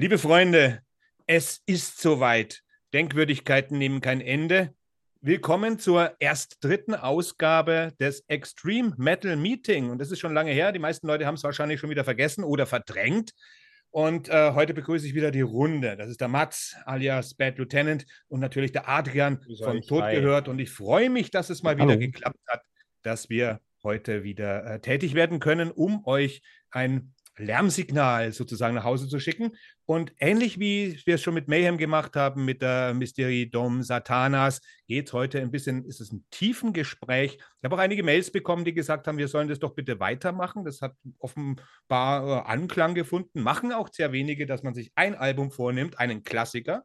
Liebe Freunde, es ist soweit. Denkwürdigkeiten nehmen kein Ende. Willkommen zur erst dritten Ausgabe des Extreme Metal Meeting. Und das ist schon lange her. Die meisten Leute haben es wahrscheinlich schon wieder vergessen oder verdrängt. Und äh, heute begrüße ich wieder die Runde. Das ist der Mats alias Bad Lieutenant und natürlich der Adrian von Tod gehört. Und ich freue mich, dass es mal wieder Hallo. geklappt hat, dass wir heute wieder äh, tätig werden können, um euch ein Lärmsignal sozusagen nach Hause zu schicken. Und ähnlich wie wir es schon mit Mayhem gemacht haben, mit der Mystery Dom Satanas, geht es heute ein bisschen, ist es ein tiefen Gespräch. Ich habe auch einige Mails bekommen, die gesagt haben, wir sollen das doch bitte weitermachen. Das hat offenbar äh, Anklang gefunden. Machen auch sehr wenige, dass man sich ein Album vornimmt, einen Klassiker,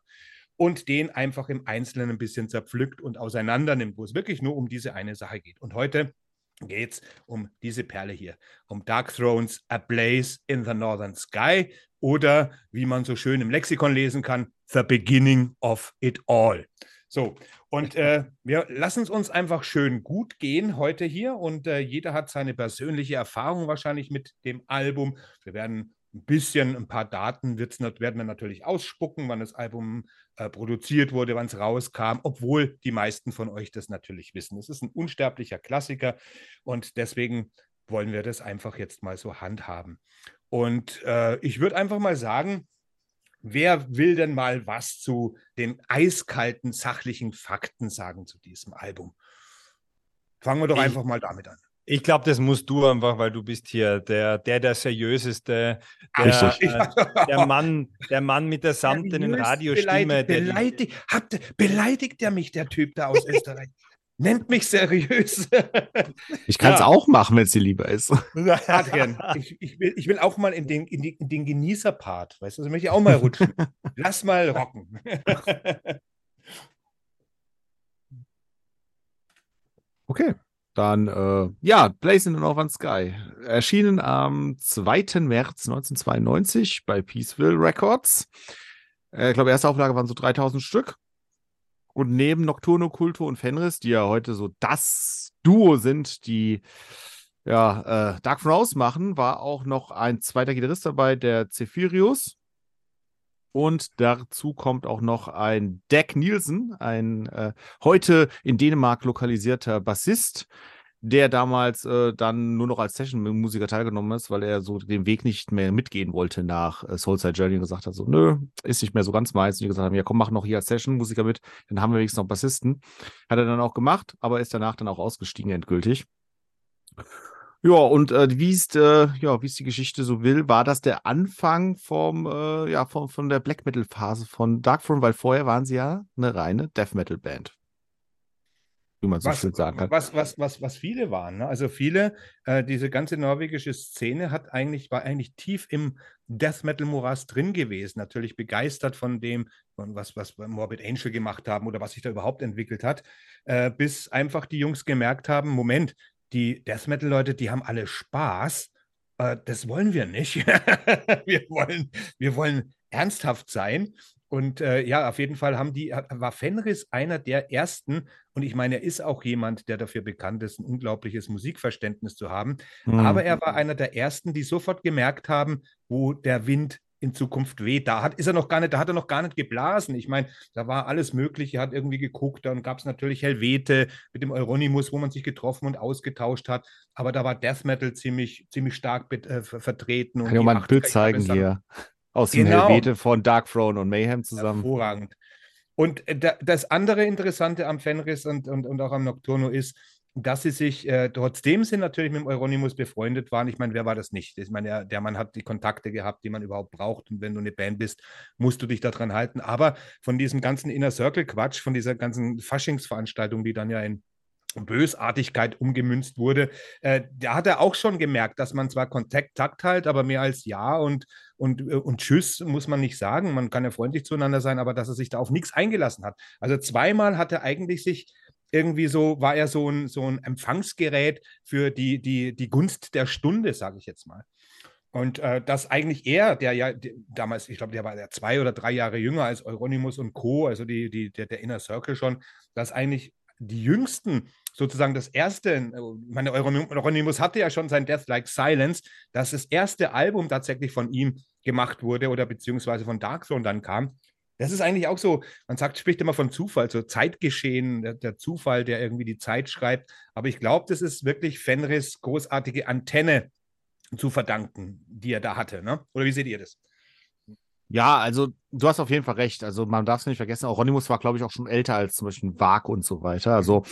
und den einfach im Einzelnen ein bisschen zerpflückt und auseinander nimmt, wo es wirklich nur um diese eine Sache geht. Und heute geht es um diese Perle hier, um Dark Thrones A Blaze in the Northern Sky oder wie man so schön im Lexikon lesen kann, The Beginning of It All. So, und äh, wir lassen es uns einfach schön gut gehen heute hier und äh, jeder hat seine persönliche Erfahrung wahrscheinlich mit dem Album. Wir werden ein bisschen, ein paar Daten werden wir natürlich ausspucken, wann das Album äh, produziert wurde, wann es rauskam, obwohl die meisten von euch das natürlich wissen. Es ist ein unsterblicher Klassiker und deswegen wollen wir das einfach jetzt mal so handhaben. Und äh, ich würde einfach mal sagen, wer will denn mal was zu den eiskalten sachlichen Fakten sagen zu diesem Album? Fangen wir doch ich, einfach mal damit an. Ich glaube, das musst du einfach, weil du bist hier der, der, der seriöseste, der, äh, der, Mann, der Mann mit der samtenen Radiostimme. Beleidigt, beleidigt, hat, beleidigt er mich, der Typ da aus Österreich? Nennt mich seriös. ich kann es ja. auch machen, wenn es dir lieber ist. Adrian, ich, ich, will, ich will auch mal in den, in die, in den Genießer-Part. Weißt du, das möchte ich auch mal rutschen. Lass mal rocken. okay. Dann, äh, ja, Blazing in Northern Sky. Erschienen am 2. März 1992 bei Peaceville Records. Äh, ich glaube, erste Auflage waren so 3000 Stück. Und neben Nocturno, Kulto und Fenris, die ja heute so das Duo sind, die ja, äh, Dark From House machen, war auch noch ein zweiter Gitarrist dabei, der Zephirius. Und dazu kommt auch noch ein Deck Nielsen, ein äh, heute in Dänemark lokalisierter Bassist, der damals äh, dann nur noch als Session-Musiker teilgenommen ist, weil er so den Weg nicht mehr mitgehen wollte nach äh, Soulside Journey und gesagt hat, so, nö, ist nicht mehr so ganz meins. Und die gesagt haben, ja komm, mach noch hier als Session-Musiker mit, dann haben wir wenigstens noch Bassisten. Hat er dann auch gemacht, aber ist danach dann auch ausgestiegen endgültig. Ja, und äh, wie ist äh, ja, wie es die Geschichte so will, war das der Anfang vom äh, ja von, von der Black Metal Phase von Darkthrone, weil vorher waren sie ja eine reine Death Metal Band. Wie man so was, schön sagen kann. Was, was, was, was viele waren. Ne? Also viele, äh, diese ganze norwegische Szene hat eigentlich, war eigentlich tief im Death Metal Morass drin gewesen. Natürlich begeistert von dem, von was, was Morbid Angel gemacht haben oder was sich da überhaupt entwickelt hat, äh, bis einfach die Jungs gemerkt haben: Moment, die Death Metal-Leute, die haben alle Spaß. Äh, das wollen wir nicht. wir, wollen, wir wollen ernsthaft sein. Und äh, ja, auf jeden Fall haben die, war Fenris einer der ersten, und ich meine, er ist auch jemand, der dafür bekannt ist, ein unglaubliches Musikverständnis zu haben. Mhm. Aber er war einer der ersten, die sofort gemerkt haben, wo der Wind in Zukunft weht. Da hat, ist er noch gar nicht, da hat er noch gar nicht geblasen. Ich meine, da war alles Mögliche, hat irgendwie geguckt, dann gab es natürlich Helvete mit dem Euronymous, wo man sich getroffen und ausgetauscht hat. Aber da war Death Metal ziemlich, ziemlich stark äh, vertreten. Kann ich mal ein Bild zeigen hier. Aus dem genau. Helvete von Dark Throne und Mayhem zusammen. Hervorragend. Und äh, das andere Interessante am Fenris und, und, und auch am Nocturno ist, dass sie sich, äh, trotzdem sie natürlich mit dem Euronymous befreundet waren. Ich meine, wer war das nicht? Ich meine, der, der, Mann hat die Kontakte gehabt, die man überhaupt braucht. Und wenn du eine Band bist, musst du dich daran halten. Aber von diesem ganzen Inner Circle-Quatsch, von dieser ganzen Faschingsveranstaltung, die dann ja in Bösartigkeit umgemünzt wurde, äh, da hat er auch schon gemerkt, dass man zwar Kontakt halt, aber mehr als Ja und, und, äh, und Tschüss muss man nicht sagen. Man kann ja freundlich zueinander sein, aber dass er sich da auf nichts eingelassen hat. Also zweimal hat er eigentlich sich irgendwie so, war er so ein, so ein Empfangsgerät für die, die, die Gunst der Stunde, sage ich jetzt mal. Und äh, dass eigentlich er, der ja der, damals, ich glaube, der war ja zwei oder drei Jahre jünger als Euronymous und Co., also die, die, der, der Inner Circle schon, dass eigentlich die jüngsten sozusagen das erste, äh, meine Euronymous hatte ja schon sein Death Like Silence, dass das erste Album tatsächlich von ihm gemacht wurde oder beziehungsweise von Darkthrone dann kam. Das ist eigentlich auch so, man sagt, spricht immer von Zufall, so Zeitgeschehen, der, der Zufall, der irgendwie die Zeit schreibt. Aber ich glaube, das ist wirklich Fenris großartige Antenne zu verdanken, die er da hatte. Ne? Oder wie seht ihr das? Ja, also du hast auf jeden Fall recht. Also man darf es nicht vergessen, auch Ronimus war, glaube ich, auch schon älter als zum Beispiel Wag und so weiter. Also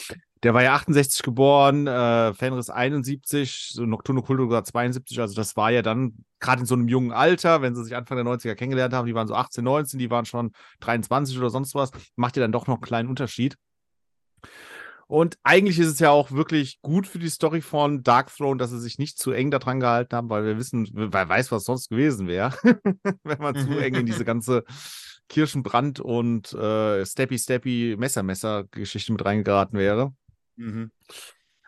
der war ja 68 geboren, äh, Fenris 71, so Nocturno Cultura 72. Also das war ja dann gerade in so einem jungen Alter, wenn sie sich Anfang der 90er kennengelernt haben, die waren so 18, 19, die waren schon 23 oder sonst was, macht ja dann doch noch einen kleinen Unterschied. Und eigentlich ist es ja auch wirklich gut für die Story von Dark Throne, dass sie sich nicht zu eng daran gehalten haben, weil wir wissen, wer weiß, was sonst gewesen wäre, wenn man zu eng in diese ganze Kirschenbrand und äh, Steppy Steppy Messer Messer Geschichte mit reingeraten wäre. Mhm.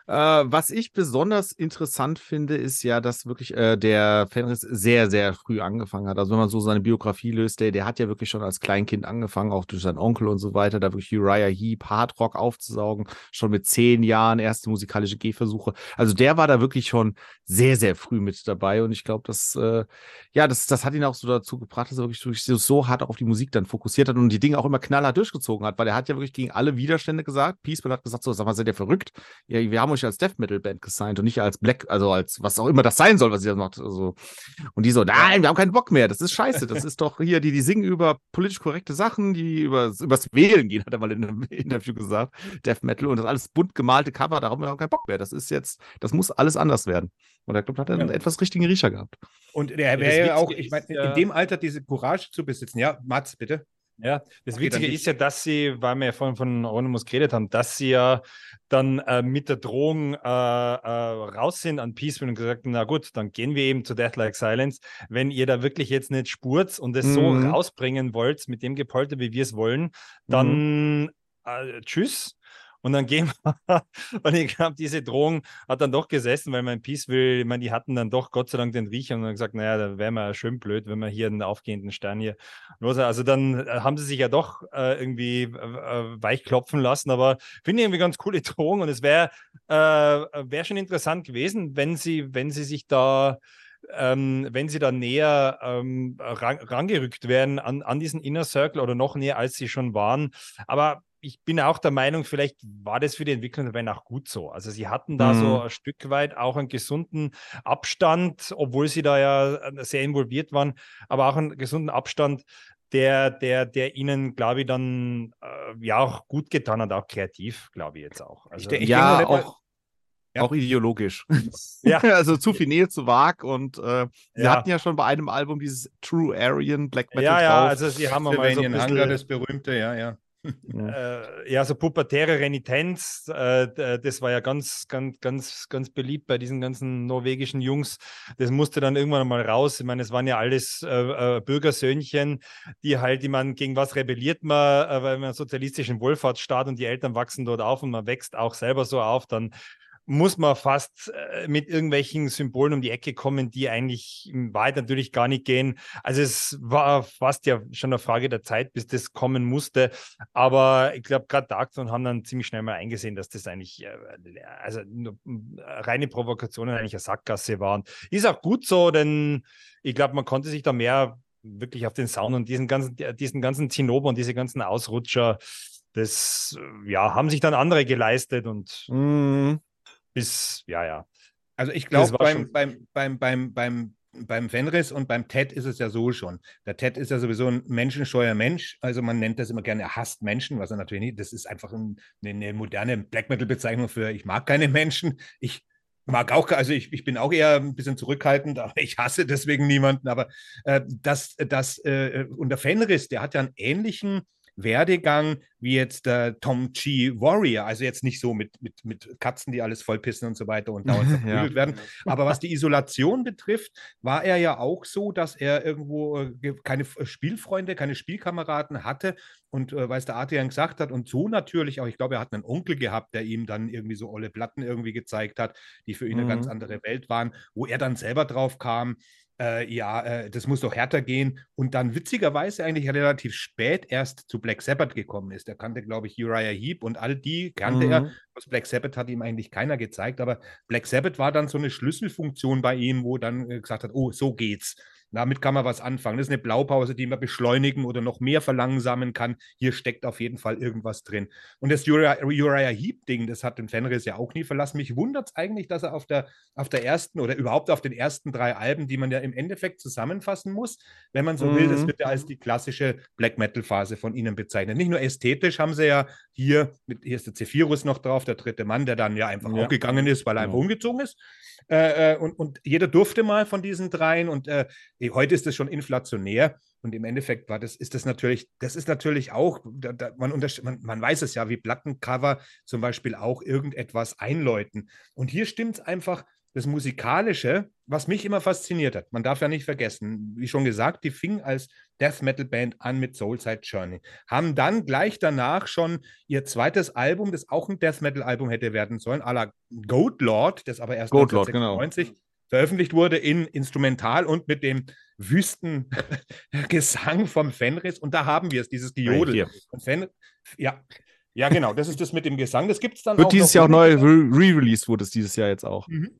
Äh, was ich besonders interessant finde, ist ja, dass wirklich äh, der Fenris sehr, sehr früh angefangen hat. Also wenn man so seine Biografie löst, der, der hat ja wirklich schon als Kleinkind angefangen, auch durch seinen Onkel und so weiter, da wirklich Uriah Heep, Hardrock aufzusaugen, schon mit zehn Jahren erste musikalische Gehversuche. Also der war da wirklich schon sehr, sehr früh mit dabei und ich glaube, dass, äh, ja, das, das hat ihn auch so dazu gebracht, dass er wirklich, so hart auf die Musik dann fokussiert hat und die Dinge auch immer knallhart durchgezogen hat, weil er hat ja wirklich gegen alle Widerstände gesagt, Peaceful hat gesagt, so, sag mal, seid ihr verrückt? Ja, wir haben euch als Death Metal Band gesigned und nicht als Black, also als was auch immer das sein soll, was ihr macht. Also, und die so, nein, wir haben keinen Bock mehr. Das ist scheiße. Das ist doch hier, die, die singen über politisch korrekte Sachen, die über, übers Wählen gehen, hat er mal in einem Interview gesagt. Death Metal und das alles bunt gemalte Cover, da haben wir auch keinen Bock mehr. Das ist jetzt, das muss alles anders werden. Und er glaubt, hat er einen etwas richtigen Riecher gehabt. Und der wäre ja auch, ich meine, in dem Alter diese Courage zu besitzen. Ja, Mats, bitte. Ja, das Witzige ist ja, dass sie, weil wir ja vorhin von Anonymous geredet haben, dass sie ja dann äh, mit der Drohung äh, äh, raus sind an Peaceful und gesagt, na gut, dann gehen wir eben zu Death Like Silence. Wenn ihr da wirklich jetzt nicht spurt und es mhm. so rausbringen wollt, mit dem Gepolter, wie wir es wollen, dann mhm. Äh, tschüss. Und dann gehen wir, und ich glaube, diese Drohung hat dann doch gesessen, weil mein Peaceville, ich meine, die hatten dann doch Gott sei Dank den Riecher und dann gesagt, naja, da wäre man schön blöd, wenn wir hier einen aufgehenden Stern hier los. Also dann äh, haben sie sich ja doch äh, irgendwie äh, äh weichklopfen lassen, aber finde ich irgendwie ganz coole Drohung und es wäre äh, wär schon interessant gewesen, wenn sie, wenn sie sich da ähm, wenn sie da näher ähm, rangerückt werden an, an diesen Inner Circle oder noch näher, als sie schon waren. Aber ich bin auch der Meinung, vielleicht war das für die Entwicklung der auch gut so. Also sie hatten da mhm. so ein Stück weit auch einen gesunden Abstand, obwohl sie da ja äh, sehr involviert waren, aber auch einen gesunden Abstand, der, der, der ihnen, glaube ich, dann äh, ja auch gut getan hat, auch kreativ, glaube ich jetzt auch. Also, ich, ich ja, auch, ja. auch ideologisch. ja. also zu viel Nähe zu Wag und äh, sie ja. hatten ja schon bei einem Album dieses True Aryan Black Metal Ja, ja, drauf. also sie haben mal so ein bisschen, das berühmte, ja, ja. Äh, ja, so pubertäre Renitenz, äh, das war ja ganz, ganz, ganz, ganz beliebt bei diesen ganzen norwegischen Jungs. Das musste dann irgendwann mal raus. Ich meine, es waren ja alles äh, äh Bürgersöhnchen, die halt, die man gegen was rebelliert man, äh, weil man sozialistischen Wohlfahrtsstaat und die Eltern wachsen dort auf und man wächst auch selber so auf, dann muss man fast äh, mit irgendwelchen Symbolen um die Ecke kommen, die eigentlich im Wahrheit natürlich gar nicht gehen. Also es war fast ja schon eine Frage der Zeit, bis das kommen musste. Aber ich glaube, gerade Darkthrone haben dann ziemlich schnell mal eingesehen, dass das eigentlich äh, also reine Provokationen eigentlich eine Sackgasse waren. Ist auch gut so, denn ich glaube, man konnte sich da mehr wirklich auf den Sound und diesen ganzen, diesen ganzen Zinnober und diese ganzen Ausrutscher, das ja, haben sich dann andere geleistet und mm bis, ja, ja. Also ich glaube, beim, beim, beim, beim, beim, beim Fenris und beim Ted ist es ja so schon. Der Ted ist ja sowieso ein menschenscheuer Mensch. Also man nennt das immer gerne, er hasst Menschen, was er natürlich nicht. Das ist einfach ein, eine moderne Black Metal-Bezeichnung für ich mag keine Menschen. Ich mag auch, also ich, ich bin auch eher ein bisschen zurückhaltend, aber ich hasse deswegen niemanden. Aber äh, das, das, äh, und der Fenris, der hat ja einen ähnlichen Werdegang wie jetzt der Tom Chi Warrior. Also jetzt nicht so mit, mit, mit Katzen, die alles vollpissen und so weiter und dauernd verprügelt ja. werden. Aber was die Isolation betrifft, war er ja auch so, dass er irgendwo äh, keine Spielfreunde, keine Spielkameraden hatte. Und äh, weil es der Adrian gesagt hat, und so natürlich auch, ich glaube, er hat einen Onkel gehabt, der ihm dann irgendwie so olle Platten irgendwie gezeigt hat, die für ihn mhm. eine ganz mhm. andere Welt waren, wo er dann selber drauf kam, äh, ja, äh, das muss doch härter gehen. Und dann witzigerweise eigentlich relativ spät erst zu Black Sabbath gekommen ist. Er kannte, glaube ich, Uriah Heep und all die kannte mhm. er. Was Black Sabbath hat ihm eigentlich keiner gezeigt, aber Black Sabbath war dann so eine Schlüsselfunktion bei ihm, wo dann äh, gesagt hat, oh, so geht's. Damit kann man was anfangen. Das ist eine Blaupause, die man beschleunigen oder noch mehr verlangsamen kann. Hier steckt auf jeden Fall irgendwas drin. Und das Uriah, Uriah Heep-Ding, das hat den Fenris ja auch nie verlassen. Mich wundert es eigentlich, dass er auf der, auf der ersten oder überhaupt auf den ersten drei Alben, die man ja im Endeffekt zusammenfassen muss, wenn man so mhm. will, das wird ja als die klassische Black Metal-Phase von ihnen bezeichnet. Nicht nur ästhetisch haben sie ja hier, mit, hier ist der Zephyrus noch drauf, der dritte Mann, der dann ja einfach ja. auch gegangen ist, weil er einfach umgezogen ist. Äh, äh, und, und jeder durfte mal von diesen dreien und äh, heute ist es schon inflationär. Und im Endeffekt war das, ist das natürlich, das ist natürlich auch, da, da, man, man, man, weiß es ja, wie Plattencover zum Beispiel auch irgendetwas einläuten. Und hier stimmt es einfach, das Musikalische, was mich immer fasziniert hat. Man darf ja nicht vergessen, wie schon gesagt, die fing als Death Metal Band an mit Soulside Journey. Haben dann gleich danach schon ihr zweites Album, das auch ein Death Metal Album hätte werden sollen, à la Goat Lord, das aber erst Goat 1996 genau. Veröffentlicht wurde in Instrumental und mit dem Wüstengesang vom Fenris. Und da haben wir es, dieses Gejodel. Fen ja, ja, genau, das ist das mit dem Gesang. Das gibt es dann Wird auch dieses Jahr auch neu re-released, wurde es dieses Jahr jetzt auch. Mhm.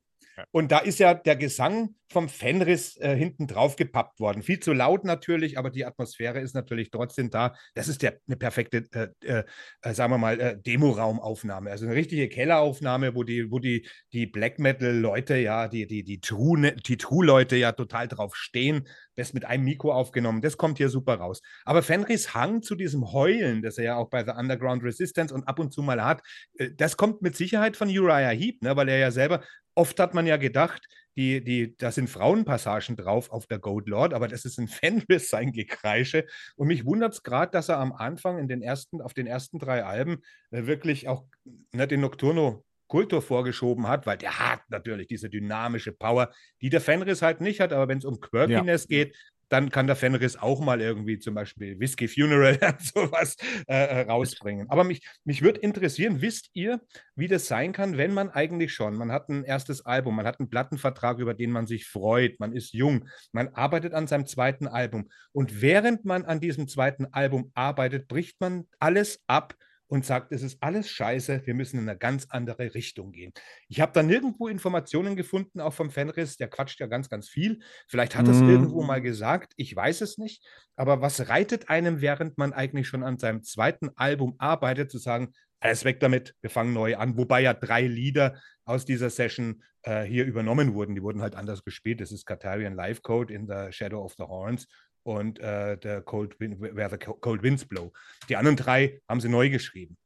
Und da ist ja der Gesang vom Fenris äh, hinten drauf gepappt worden. Viel zu laut natürlich, aber die Atmosphäre ist natürlich trotzdem da. Das ist ja eine perfekte, äh, äh, äh sagen wir mal, äh, Demo-Raumaufnahme. Also eine richtige Kelleraufnahme, wo die, wo die, die Black Metal-Leute, ja, die, die, die True-Leute die True ja total drauf stehen. Das mit einem Mikro aufgenommen. Das kommt hier super raus. Aber Fenris Hang zu diesem Heulen, das er ja auch bei The Underground Resistance und ab und zu mal hat, äh, das kommt mit Sicherheit von Uriah Heep, ne, weil er ja selber oft hat man ja gedacht, die, die, da sind Frauenpassagen drauf auf der Goat Lord, aber das ist ein Fanbiss, sein Gekreische. Und mich wundert es gerade, dass er am Anfang in den ersten, auf den ersten drei Alben äh, wirklich auch ne, den Nocturno Kultur vorgeschoben hat, weil der hat natürlich diese dynamische Power, die der Fenris halt nicht hat. Aber wenn es um Quirkiness ja. geht, dann kann der Fenris auch mal irgendwie zum Beispiel Whiskey Funeral und sowas äh, äh, rausbringen. Aber mich, mich würde interessieren, wisst ihr, wie das sein kann, wenn man eigentlich schon, man hat ein erstes Album, man hat einen Plattenvertrag, über den man sich freut, man ist jung, man arbeitet an seinem zweiten Album und während man an diesem zweiten Album arbeitet, bricht man alles ab und sagt, es ist alles scheiße, wir müssen in eine ganz andere Richtung gehen. Ich habe da nirgendwo Informationen gefunden, auch vom Fenris, der quatscht ja ganz, ganz viel. Vielleicht hat er es irgendwo mal gesagt, ich weiß es nicht. Aber was reitet einem, während man eigentlich schon an seinem zweiten Album arbeitet, zu sagen, alles weg damit, wir fangen neu an. Wobei ja drei Lieder aus dieser Session äh, hier übernommen wurden. Die wurden halt anders gespielt. Das ist Katarian Life Code in the Shadow of the Horns und äh, der Cold Wind, Where the Cold Winds Blow. Die anderen drei haben sie neu geschrieben.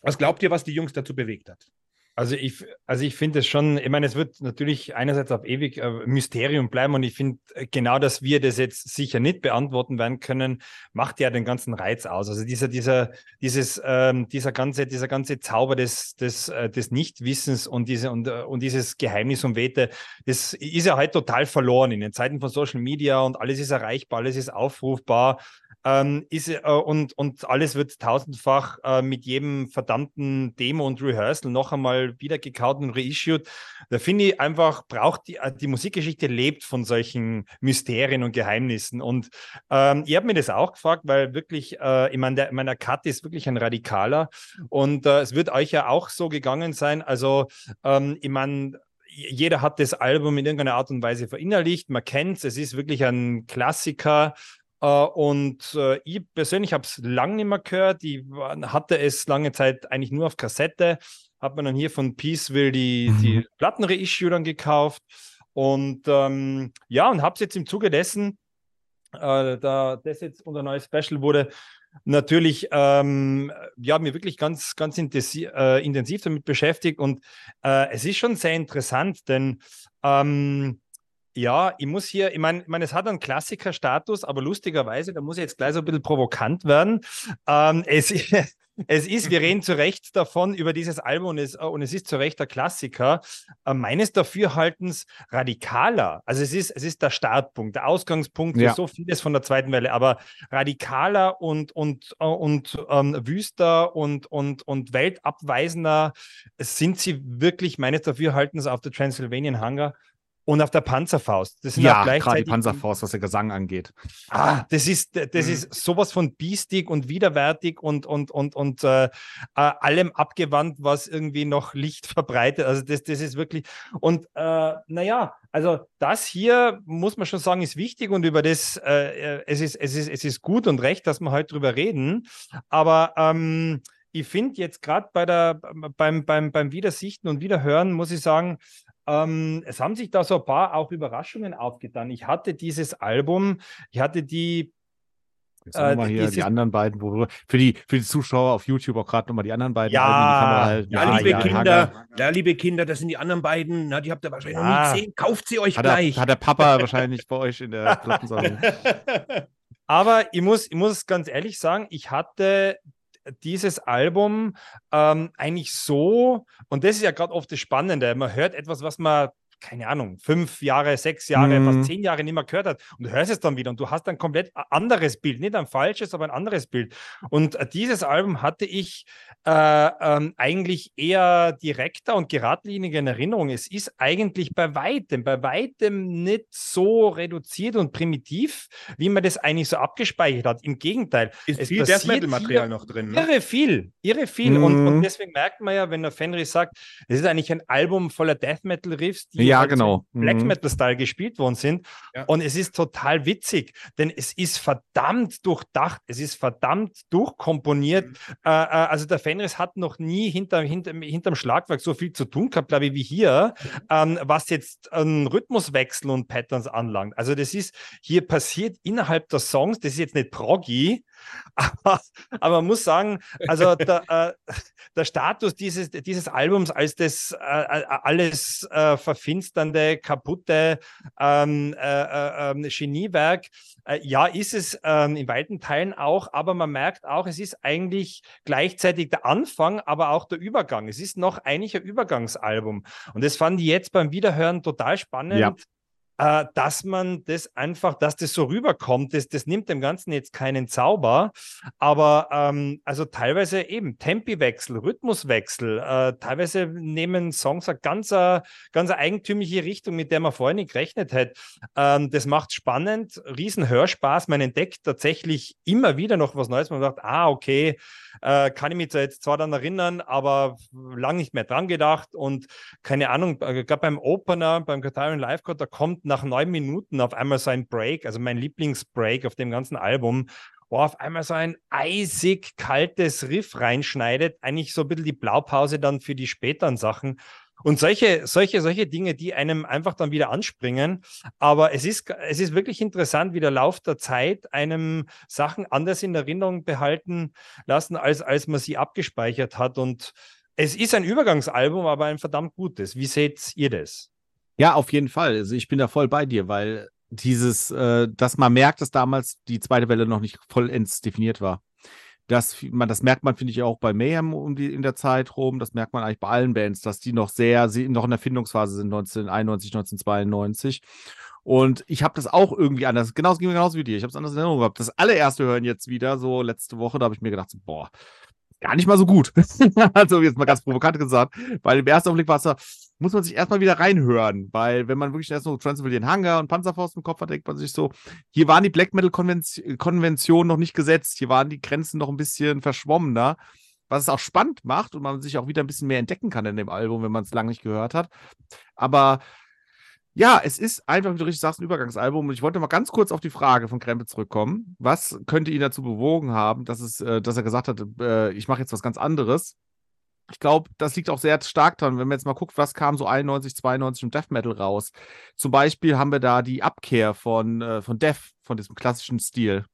Was glaubt ihr, was die Jungs dazu bewegt hat? Also ich, also ich finde es schon, ich meine, es wird natürlich einerseits auf ewig äh, Mysterium bleiben und ich finde äh, genau, dass wir das jetzt sicher nicht beantworten werden können, macht ja den ganzen Reiz aus. Also dieser, dieser, dieses, ähm, dieser ganze, dieser ganze Zauber des, des, äh, des Nichtwissens und diese und, äh, und dieses Geheimnis umwehte, das ist ja heute total verloren in den Zeiten von Social Media und alles ist erreichbar, alles ist aufrufbar ähm, ist, äh, und, und alles wird tausendfach äh, mit jedem verdammten Demo und Rehearsal noch einmal wieder gekaut und reissued. Da finde ich einfach, braucht die, äh, die Musikgeschichte lebt von solchen Mysterien und Geheimnissen. Und ähm, ich habe mir das auch gefragt, weil wirklich, äh, ich meine, der, meiner Cut ist wirklich ein Radikaler und äh, es wird euch ja auch so gegangen sein. Also, ähm, ich meine, jeder hat das Album in irgendeiner Art und Weise verinnerlicht. Man kennt es, es ist wirklich ein Klassiker. Uh, und uh, ich persönlich habe es lange nicht mehr gehört. Ich hatte es lange Zeit eigentlich nur auf Kassette. Hat man dann hier von Peaceville die, mhm. die Plattenreissue dann gekauft. Und ähm, ja, und habe es jetzt im Zuge dessen, äh, da das jetzt unser neues Special wurde, natürlich ähm, ja, mir wirklich ganz, ganz intensiv, äh, intensiv damit beschäftigt. Und äh, es ist schon sehr interessant, denn ähm, ja, ich muss hier, ich meine, ich mein, es hat einen Klassikerstatus, aber lustigerweise, da muss ich jetzt gleich so ein bisschen provokant werden. Ähm, es, es ist, wir reden zu Recht davon über dieses Album und es, und es ist zu Recht der Klassiker. Äh, meines Dafürhaltens radikaler. Also es ist, es ist der Startpunkt, der Ausgangspunkt für ja. so vieles von der zweiten Welle, aber radikaler und, und, äh, und ähm, wüster und, und, und weltabweisender sind sie wirklich meines Dafürhaltens auf der Transylvanian Hunger und auf der Panzerfaust. Das sind ja, gerade die Panzerfaust, was der Gesang angeht. Ah, das ist, das mhm. ist sowas von biestig und widerwärtig und, und, und, und äh, allem abgewandt, was irgendwie noch Licht verbreitet. Also das, das ist wirklich, und äh, naja, also das hier muss man schon sagen, ist wichtig und über das, äh, äh, es, ist, es, ist, es ist gut und recht, dass wir heute drüber reden. Aber ähm, ich finde jetzt gerade bei der, beim, beim, beim Wiedersichten und Wiederhören, muss ich sagen, ähm, es haben sich da so ein paar auch Überraschungen aufgetan. Ich hatte dieses Album, ich hatte die Jetzt äh, mal hier die anderen beiden, wo wir, für die, für die Zuschauer auf YouTube auch gerade nochmal die anderen beiden. Ja, halt, ja, liebe ja, Kinder, ja, liebe Kinder, das sind die anderen beiden. Na, die habt ihr wahrscheinlich ja. noch nie gesehen. Kauft sie euch hat gleich. Der, hat der Papa wahrscheinlich bei euch in der Plattensammlung. Aber ich muss, ich muss ganz ehrlich sagen, ich hatte dieses Album ähm, eigentlich so, und das ist ja gerade oft das Spannende, man hört etwas, was man keine Ahnung, fünf Jahre, sechs Jahre, mhm. fast zehn Jahre nicht mehr gehört hat. Und du hörst es dann wieder und du hast ein komplett anderes Bild. Nicht ein falsches, aber ein anderes Bild. Und äh, dieses Album hatte ich äh, ähm, eigentlich eher direkter und geradliniger in Erinnerung. Es ist eigentlich bei weitem, bei weitem nicht so reduziert und primitiv, wie man das eigentlich so abgespeichert hat. Im Gegenteil. Ist es viel Death Metal-Material noch drin. Ne? Irre viel, irre viel. Mhm. Und, und mhm. deswegen merkt man ja, wenn der Fenris sagt, es ist eigentlich ein Album voller Death Metal-Riffs, die ja, halt genau. Black mhm. Metal-Style gespielt worden sind. Ja. Und es ist total witzig, denn es ist verdammt durchdacht, es ist verdammt durchkomponiert. Mhm. Äh, äh, also der Fenris hat noch nie hinter, hinter, hinterm Schlagwerk so viel zu tun gehabt, glaube ich, wie hier, ähm, was jetzt ähm, Rhythmuswechsel und Patterns anlangt. Also das ist, hier passiert innerhalb der Songs, das ist jetzt nicht proggy, aber, aber man muss sagen, also der, äh, der Status dieses, dieses Albums als das äh, äh alles äh, verfinsternde, kaputte ähm, äh, äh Geniewerk, ja, ist es ähm, in weiten Teilen auch, aber man merkt auch, es ist eigentlich gleichzeitig der Anfang, aber auch der Übergang. Es ist noch eigentlich ein Übergangsalbum. Und das fand ich jetzt beim Wiederhören total spannend. Ja äh, dass man das einfach, dass das so rüberkommt, das, das nimmt dem Ganzen jetzt keinen Zauber, aber ähm, also teilweise eben Tempiwechsel, Rhythmuswechsel, äh, teilweise nehmen Songs eine ganz, äh, ganz eigentümliche Richtung, mit der man vorher nicht gerechnet hätte. Ähm, das macht spannend, riesen Hörspaß, man entdeckt tatsächlich immer wieder noch was Neues, man sagt, ah, okay, äh, kann ich mich jetzt zwar dann erinnern, aber lang nicht mehr dran gedacht. Und keine Ahnung, äh, gerade beim Opener, beim Katarian Live da kommt nach neun Minuten auf einmal so ein Break, also mein Lieblingsbreak auf dem ganzen Album, wo auf einmal so ein eisig kaltes Riff reinschneidet, eigentlich so ein bisschen die Blaupause dann für die späteren Sachen. Und solche, solche, solche Dinge, die einem einfach dann wieder anspringen. Aber es ist, es ist wirklich interessant, wie der Lauf der Zeit einem Sachen anders in Erinnerung behalten lassen, als, als man sie abgespeichert hat. Und es ist ein Übergangsalbum, aber ein verdammt gutes. Wie seht ihr das? Ja, auf jeden Fall. Also ich bin da voll bei dir, weil dieses, äh, dass man merkt, dass damals die zweite Welle noch nicht vollends definiert war. Das, man, das merkt man, finde ich, auch bei Mayhem um die, in der Zeit rum. Das merkt man eigentlich bei allen Bands, dass die noch sehr, sie noch in der Findungsphase sind, 1991, 1992. Und ich habe das auch irgendwie anders, genau, mir genauso wie dir. Ich habe es anders in Erinnerung gehabt. Das allererste hören jetzt wieder, so letzte Woche, da habe ich mir gedacht, so, boah, gar nicht mal so gut. also jetzt mal ganz provokant gesagt, weil im ersten Augenblick war es so, muss man sich erstmal wieder reinhören, weil wenn man wirklich erst noch Transylvanian Hunger und Panzerfaust im Kopf hat, denkt man sich so, hier waren die Black Metal Konventionen noch nicht gesetzt, hier waren die Grenzen noch ein bisschen verschwommener, was es auch spannend macht und man sich auch wieder ein bisschen mehr entdecken kann in dem Album, wenn man es lange nicht gehört hat. Aber ja, es ist einfach, wie du richtig sagst, ein Übergangsalbum. Und ich wollte mal ganz kurz auf die Frage von Krempe zurückkommen. Was könnte ihn dazu bewogen haben, dass, es, äh, dass er gesagt hat, äh, ich mache jetzt was ganz anderes? Ich glaube, das liegt auch sehr stark dran, wenn man jetzt mal guckt, was kam so 91, 92 im Death Metal raus. Zum Beispiel haben wir da die Abkehr von, äh, von Death, von diesem klassischen Stil.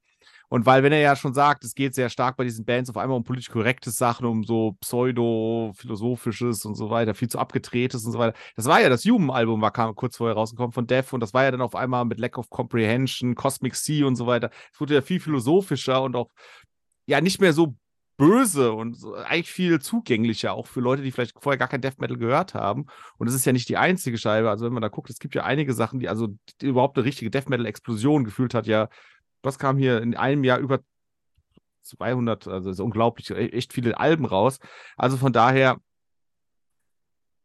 Und weil, wenn er ja schon sagt, es geht sehr stark bei diesen Bands auf einmal um politisch korrekte Sachen, um so pseudo-philosophisches und so weiter, viel zu abgedrehtes und so weiter. Das war ja das Human-Album, war kam kurz vorher rausgekommen von Death und das war ja dann auf einmal mit Lack of Comprehension, Cosmic Sea und so weiter. Es wurde ja viel philosophischer und auch ja nicht mehr so böse und eigentlich viel zugänglicher, auch für Leute, die vielleicht vorher gar kein Death Metal gehört haben. Und es ist ja nicht die einzige Scheibe. Also, wenn man da guckt, es gibt ja einige Sachen, die also die überhaupt eine richtige Death Metal-Explosion gefühlt hat. Ja, was kam hier in einem Jahr über 200, also ist unglaublich, e-, echt viele Alben raus. Also von daher,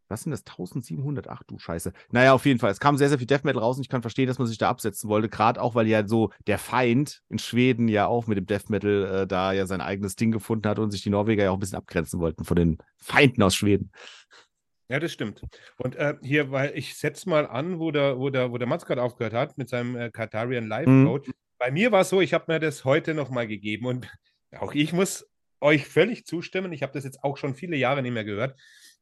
was sind das? 1700? Ach du Scheiße. Naja, auf jeden Fall. Es kam sehr, sehr viel Death Metal raus und ich kann verstehen, dass man sich da absetzen wollte. Gerade auch, weil ja so der Feind in Schweden ja auch mit dem Death Metal äh, da ja sein eigenes Ding gefunden hat und sich die Norweger ja auch ein bisschen abgrenzen wollten von den Feinden aus Schweden. Ja, das stimmt. Und äh, hier, weil ich setze mal an, wo der, wo der, wo der Mats gerade aufgehört hat mit seinem äh, Katarian Live Code. Mhm. Bei mir war es so, ich habe mir das heute nochmal gegeben und auch ich muss euch völlig zustimmen. Ich habe das jetzt auch schon viele Jahre nicht mehr gehört.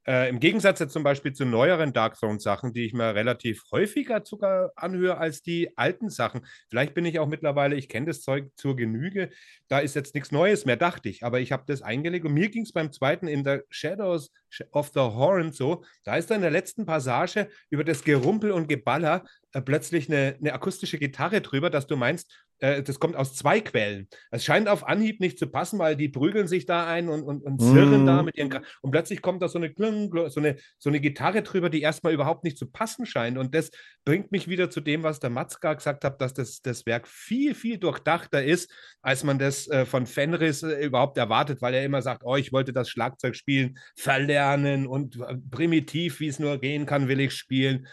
Äh, Im Gegensatz jetzt zum Beispiel zu neueren Dark Throne-Sachen, die ich mir relativ häufiger sogar anhöre als die alten Sachen. Vielleicht bin ich auch mittlerweile, ich kenne das Zeug zur Genüge. Da ist jetzt nichts Neues mehr, dachte ich. Aber ich habe das eingelegt und mir ging es beim zweiten in The Shadows of the Horn so. Da ist dann in der letzten Passage über das Gerumpel und Geballer äh, plötzlich eine, eine akustische Gitarre drüber, dass du meinst, äh, das kommt aus zwei Quellen. Es scheint auf Anhieb nicht zu passen, weil die prügeln sich da ein und, und, und zirren mm. da mit ihren. Und plötzlich kommt da so eine, so, eine, so eine Gitarre drüber, die erstmal überhaupt nicht zu passen scheint. Und das bringt mich wieder zu dem, was der Matzka gesagt hat, dass das, das Werk viel, viel durchdachter ist, als man das äh, von Fenris äh, überhaupt erwartet, weil er immer sagt: Oh, ich wollte das Schlagzeug spielen, verlernen und äh, primitiv, wie es nur gehen kann, will ich spielen.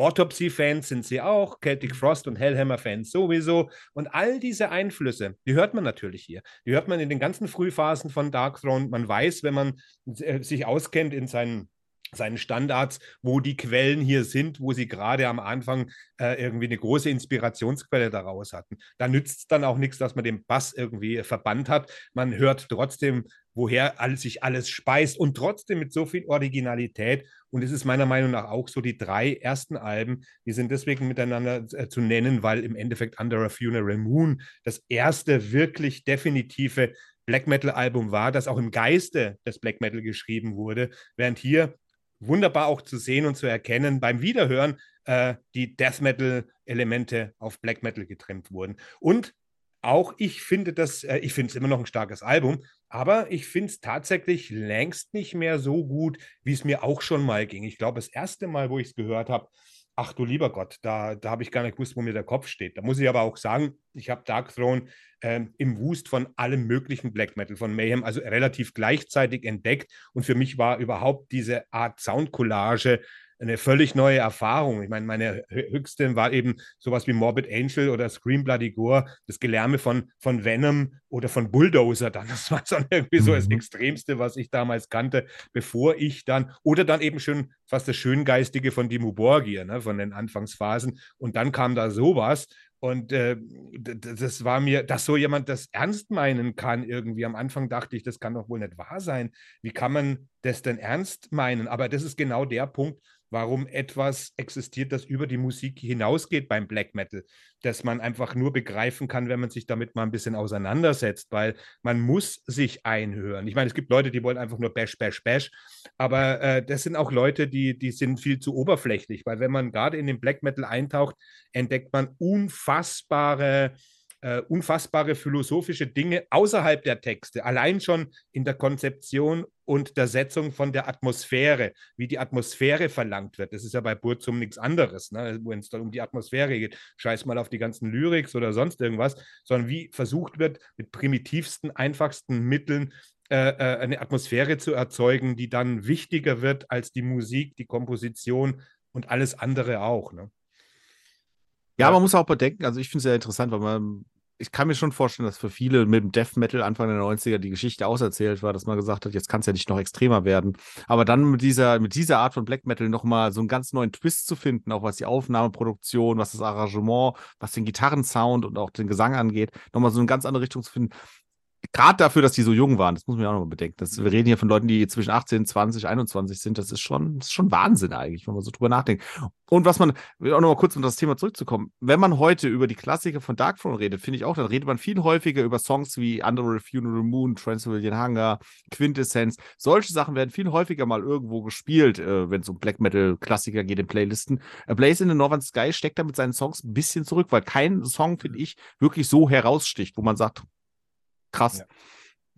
Autopsy-Fans sind sie auch, Celtic Frost und Hellhammer-Fans sowieso. Und all diese Einflüsse, die hört man natürlich hier. Die hört man in den ganzen Frühphasen von Dark Throne. Man weiß, wenn man äh, sich auskennt in seinen seinen Standards, wo die Quellen hier sind, wo sie gerade am Anfang äh, irgendwie eine große Inspirationsquelle daraus hatten. Da nützt es dann auch nichts, dass man den Bass irgendwie verbannt hat. Man hört trotzdem woher alles, sich alles speist und trotzdem mit so viel Originalität. Und es ist meiner Meinung nach auch so, die drei ersten Alben, die sind deswegen miteinander äh, zu nennen, weil im Endeffekt Under a Funeral Moon das erste wirklich definitive Black Metal-Album war, das auch im Geiste des Black Metal geschrieben wurde, während hier wunderbar auch zu sehen und zu erkennen beim Wiederhören äh, die Death Metal-Elemente auf Black Metal getrimmt wurden. Und auch ich finde das, äh, ich finde es immer noch ein starkes Album, aber ich finde es tatsächlich längst nicht mehr so gut, wie es mir auch schon mal ging. Ich glaube, das erste Mal, wo ich es gehört habe, ach du lieber Gott, da, da habe ich gar nicht gewusst, wo mir der Kopf steht. Da muss ich aber auch sagen, ich habe Dark Throne ähm, im Wust von allem möglichen Black Metal, von Mayhem, also relativ gleichzeitig entdeckt. Und für mich war überhaupt diese Art Soundcollage eine völlig neue Erfahrung. Ich meine, meine höchste war eben sowas wie Morbid Angel oder Scream Bloody Gore, das Gelärme von, von Venom oder von Bulldozer dann. Das war dann irgendwie so das mhm. Extremste, was ich damals kannte, bevor ich dann, oder dann eben schon fast das Schöngeistige von Dimmu Borgir, ne, von den Anfangsphasen. Und dann kam da sowas. Und äh, das war mir, dass so jemand das ernst meinen kann irgendwie. Am Anfang dachte ich, das kann doch wohl nicht wahr sein. Wie kann man das denn ernst meinen? Aber das ist genau der Punkt, warum etwas existiert, das über die Musik hinausgeht beim Black Metal, dass man einfach nur begreifen kann, wenn man sich damit mal ein bisschen auseinandersetzt, weil man muss sich einhören. Ich meine, es gibt Leute, die wollen einfach nur Bash, Bash, Bash, aber äh, das sind auch Leute, die, die sind viel zu oberflächlich, weil wenn man gerade in den Black Metal eintaucht, entdeckt man unfassbare äh, unfassbare philosophische Dinge außerhalb der Texte, allein schon in der Konzeption und der Setzung von der Atmosphäre, wie die Atmosphäre verlangt wird. Das ist ja bei Burzum nichts anderes, ne? wenn es dann um die Atmosphäre geht. Scheiß mal auf die ganzen Lyrics oder sonst irgendwas, sondern wie versucht wird, mit primitivsten, einfachsten Mitteln äh, äh eine Atmosphäre zu erzeugen, die dann wichtiger wird als die Musik, die Komposition und alles andere auch. Ne? Ja, man muss auch bedenken, also ich finde es sehr interessant, weil man, ich kann mir schon vorstellen, dass für viele mit dem Death Metal Anfang der 90er die Geschichte auserzählt war, dass man gesagt hat, jetzt kann es ja nicht noch extremer werden. Aber dann mit dieser, mit dieser Art von Black Metal nochmal so einen ganz neuen Twist zu finden, auch was die Aufnahmeproduktion, was das Arrangement, was den Gitarrensound und auch den Gesang angeht, nochmal so eine ganz andere Richtung zu finden, gerade dafür, dass die so jung waren, das muss man ja auch noch mal bedenken. Das, wir reden hier von Leuten, die zwischen 18, 20, 21 sind. Das ist schon, das ist schon Wahnsinn eigentlich, wenn man so drüber nachdenkt. Und was man, auch noch mal kurz um das Thema zurückzukommen, wenn man heute über die Klassiker von Darkthrone redet, finde ich auch, dann redet man viel häufiger über Songs wie Under a Funeral Moon, Transylvanian Hunger, Quintessence. Solche Sachen werden viel häufiger mal irgendwo gespielt, äh, wenn es um Black Metal Klassiker geht in Playlisten. A Blaze in the Northern Sky steckt da mit seinen Songs ein bisschen zurück, weil kein Song, finde ich, wirklich so heraussticht, wo man sagt, krass. Ja.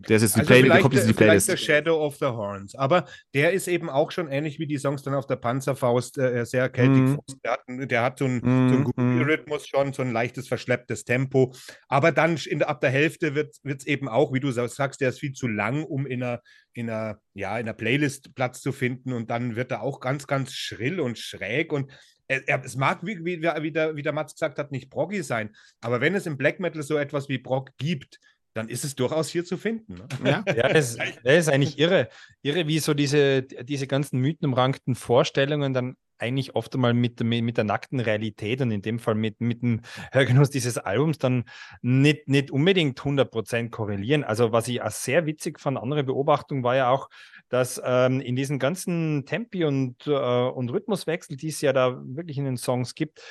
Der ist jetzt die also Play der kommt jetzt in die Playlist. Vielleicht der Shadow of the Horns. Aber der ist eben auch schon ähnlich wie die Songs dann auf der Panzerfaust, äh, sehr keltig. Mm. Der, hat, der hat so einen, mm. so einen guten mm. Rhythmus schon, so ein leichtes, verschlepptes Tempo. Aber dann in ab der Hälfte wird es eben auch, wie du sagst, der ist viel zu lang, um in einer, in einer, ja, in einer Playlist Platz zu finden. Und dann wird er auch ganz, ganz schrill und schräg. Und er, es mag, wie, wie, wie, der, wie der Mats gesagt hat, nicht proggy sein, aber wenn es im Black Metal so etwas wie Prog gibt, dann ist es durchaus hier zu finden. Ne? Ja, das, das, ist eigentlich irre. Irre, wie so diese, diese ganzen mythenumrankten Vorstellungen dann eigentlich oft einmal mit, mit der nackten Realität und in dem Fall mit, mit dem Hörgenuss dieses Albums dann nicht, nicht unbedingt 100% korrelieren. Also was ich auch sehr witzig fand, andere Beobachtung war ja auch, dass ähm, in diesen ganzen Tempi und, äh, und Rhythmuswechsel, die es ja da wirklich in den Songs gibt,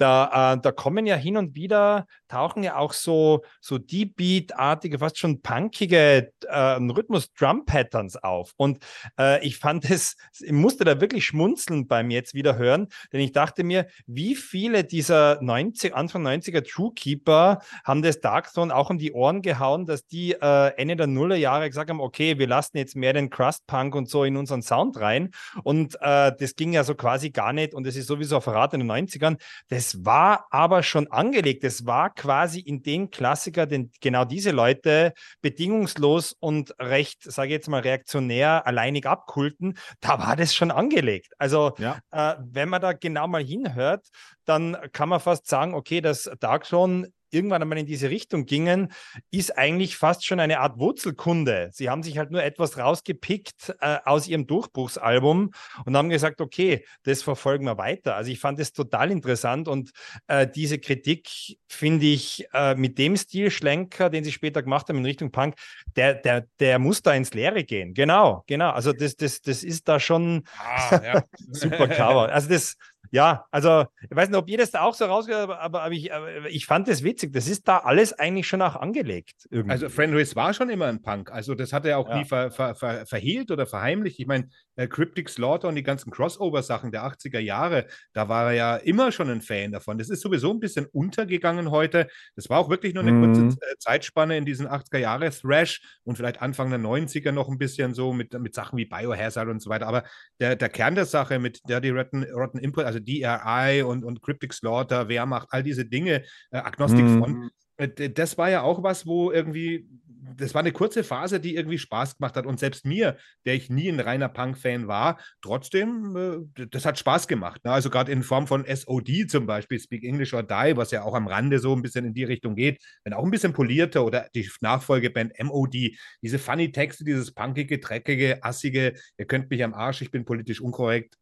da, äh, da kommen ja hin und wieder, tauchen ja auch so, so Deep Beat-artige, fast schon punkige äh, Rhythmus-Drum-Patterns auf. Und äh, ich fand es, ich musste da wirklich schmunzeln beim jetzt wieder hören, denn ich dachte mir, wie viele dieser 90, Anfang 90er Truekeeper haben das Darkthrone auch um die Ohren gehauen, dass die äh, Ende der Nullerjahre gesagt haben, okay, wir lassen jetzt mehr den Crust-Punk und so in unseren Sound rein. Und äh, das ging ja so quasi gar nicht und es ist sowieso ein Verrat in den 90ern. Das es war aber schon angelegt. Es war quasi in den Klassiker, den genau diese Leute bedingungslos und recht, sage ich jetzt mal, reaktionär alleinig abkulten. Da war das schon angelegt. Also, ja. äh, wenn man da genau mal hinhört, dann kann man fast sagen, okay, das Dark Throne irgendwann einmal in diese Richtung gingen, ist eigentlich fast schon eine Art Wurzelkunde. Sie haben sich halt nur etwas rausgepickt äh, aus ihrem Durchbruchsalbum und haben gesagt, okay, das verfolgen wir weiter. Also ich fand es total interessant und äh, diese Kritik finde ich äh, mit dem Stilschlenker, den sie später gemacht haben in Richtung Punk, der, der, der muss da ins Leere gehen. Genau, genau. Also das, das, das ist da schon ah, ja. super Cover. Also das, ja, also ich weiß nicht, ob ihr das da auch so rausgehört habt, aber, aber, ich, aber ich fand das witzig. Das ist da alles eigentlich schon auch angelegt. Irgendwie. Also Fenris war schon immer ein Punk. Also das hat er auch ja. nie ver, ver, ver, verhehlt oder verheimlicht. Ich meine, äh, Cryptic Slaughter und die ganzen Crossover-Sachen der 80er Jahre, da war er ja immer schon ein Fan davon. Das ist sowieso ein bisschen untergegangen heute. Das war auch wirklich nur eine mhm. kurze äh, Zeitspanne in diesen 80er Jahre Thrash und vielleicht Anfang der 90er noch ein bisschen so mit, mit Sachen wie Biohazard und so weiter. Aber der, der Kern der Sache mit Dirty Rotten, Rotten Impulse, also DRI und, und Cryptic Slaughter, Wehrmacht, all diese Dinge, äh, Agnostic mhm. Front, äh, das war ja auch was, wo irgendwie, das war eine kurze Phase, die irgendwie Spaß gemacht hat. Und selbst mir, der ich nie ein reiner Punk-Fan war, trotzdem, äh, das hat Spaß gemacht. Ne? Also gerade in Form von SOD zum Beispiel, Speak English or Die, was ja auch am Rande so ein bisschen in die Richtung geht, wenn auch ein bisschen polierter oder die Nachfolgeband MOD, diese funny Texte, dieses punkige, dreckige, assige, ihr könnt mich am Arsch, ich bin politisch unkorrekt,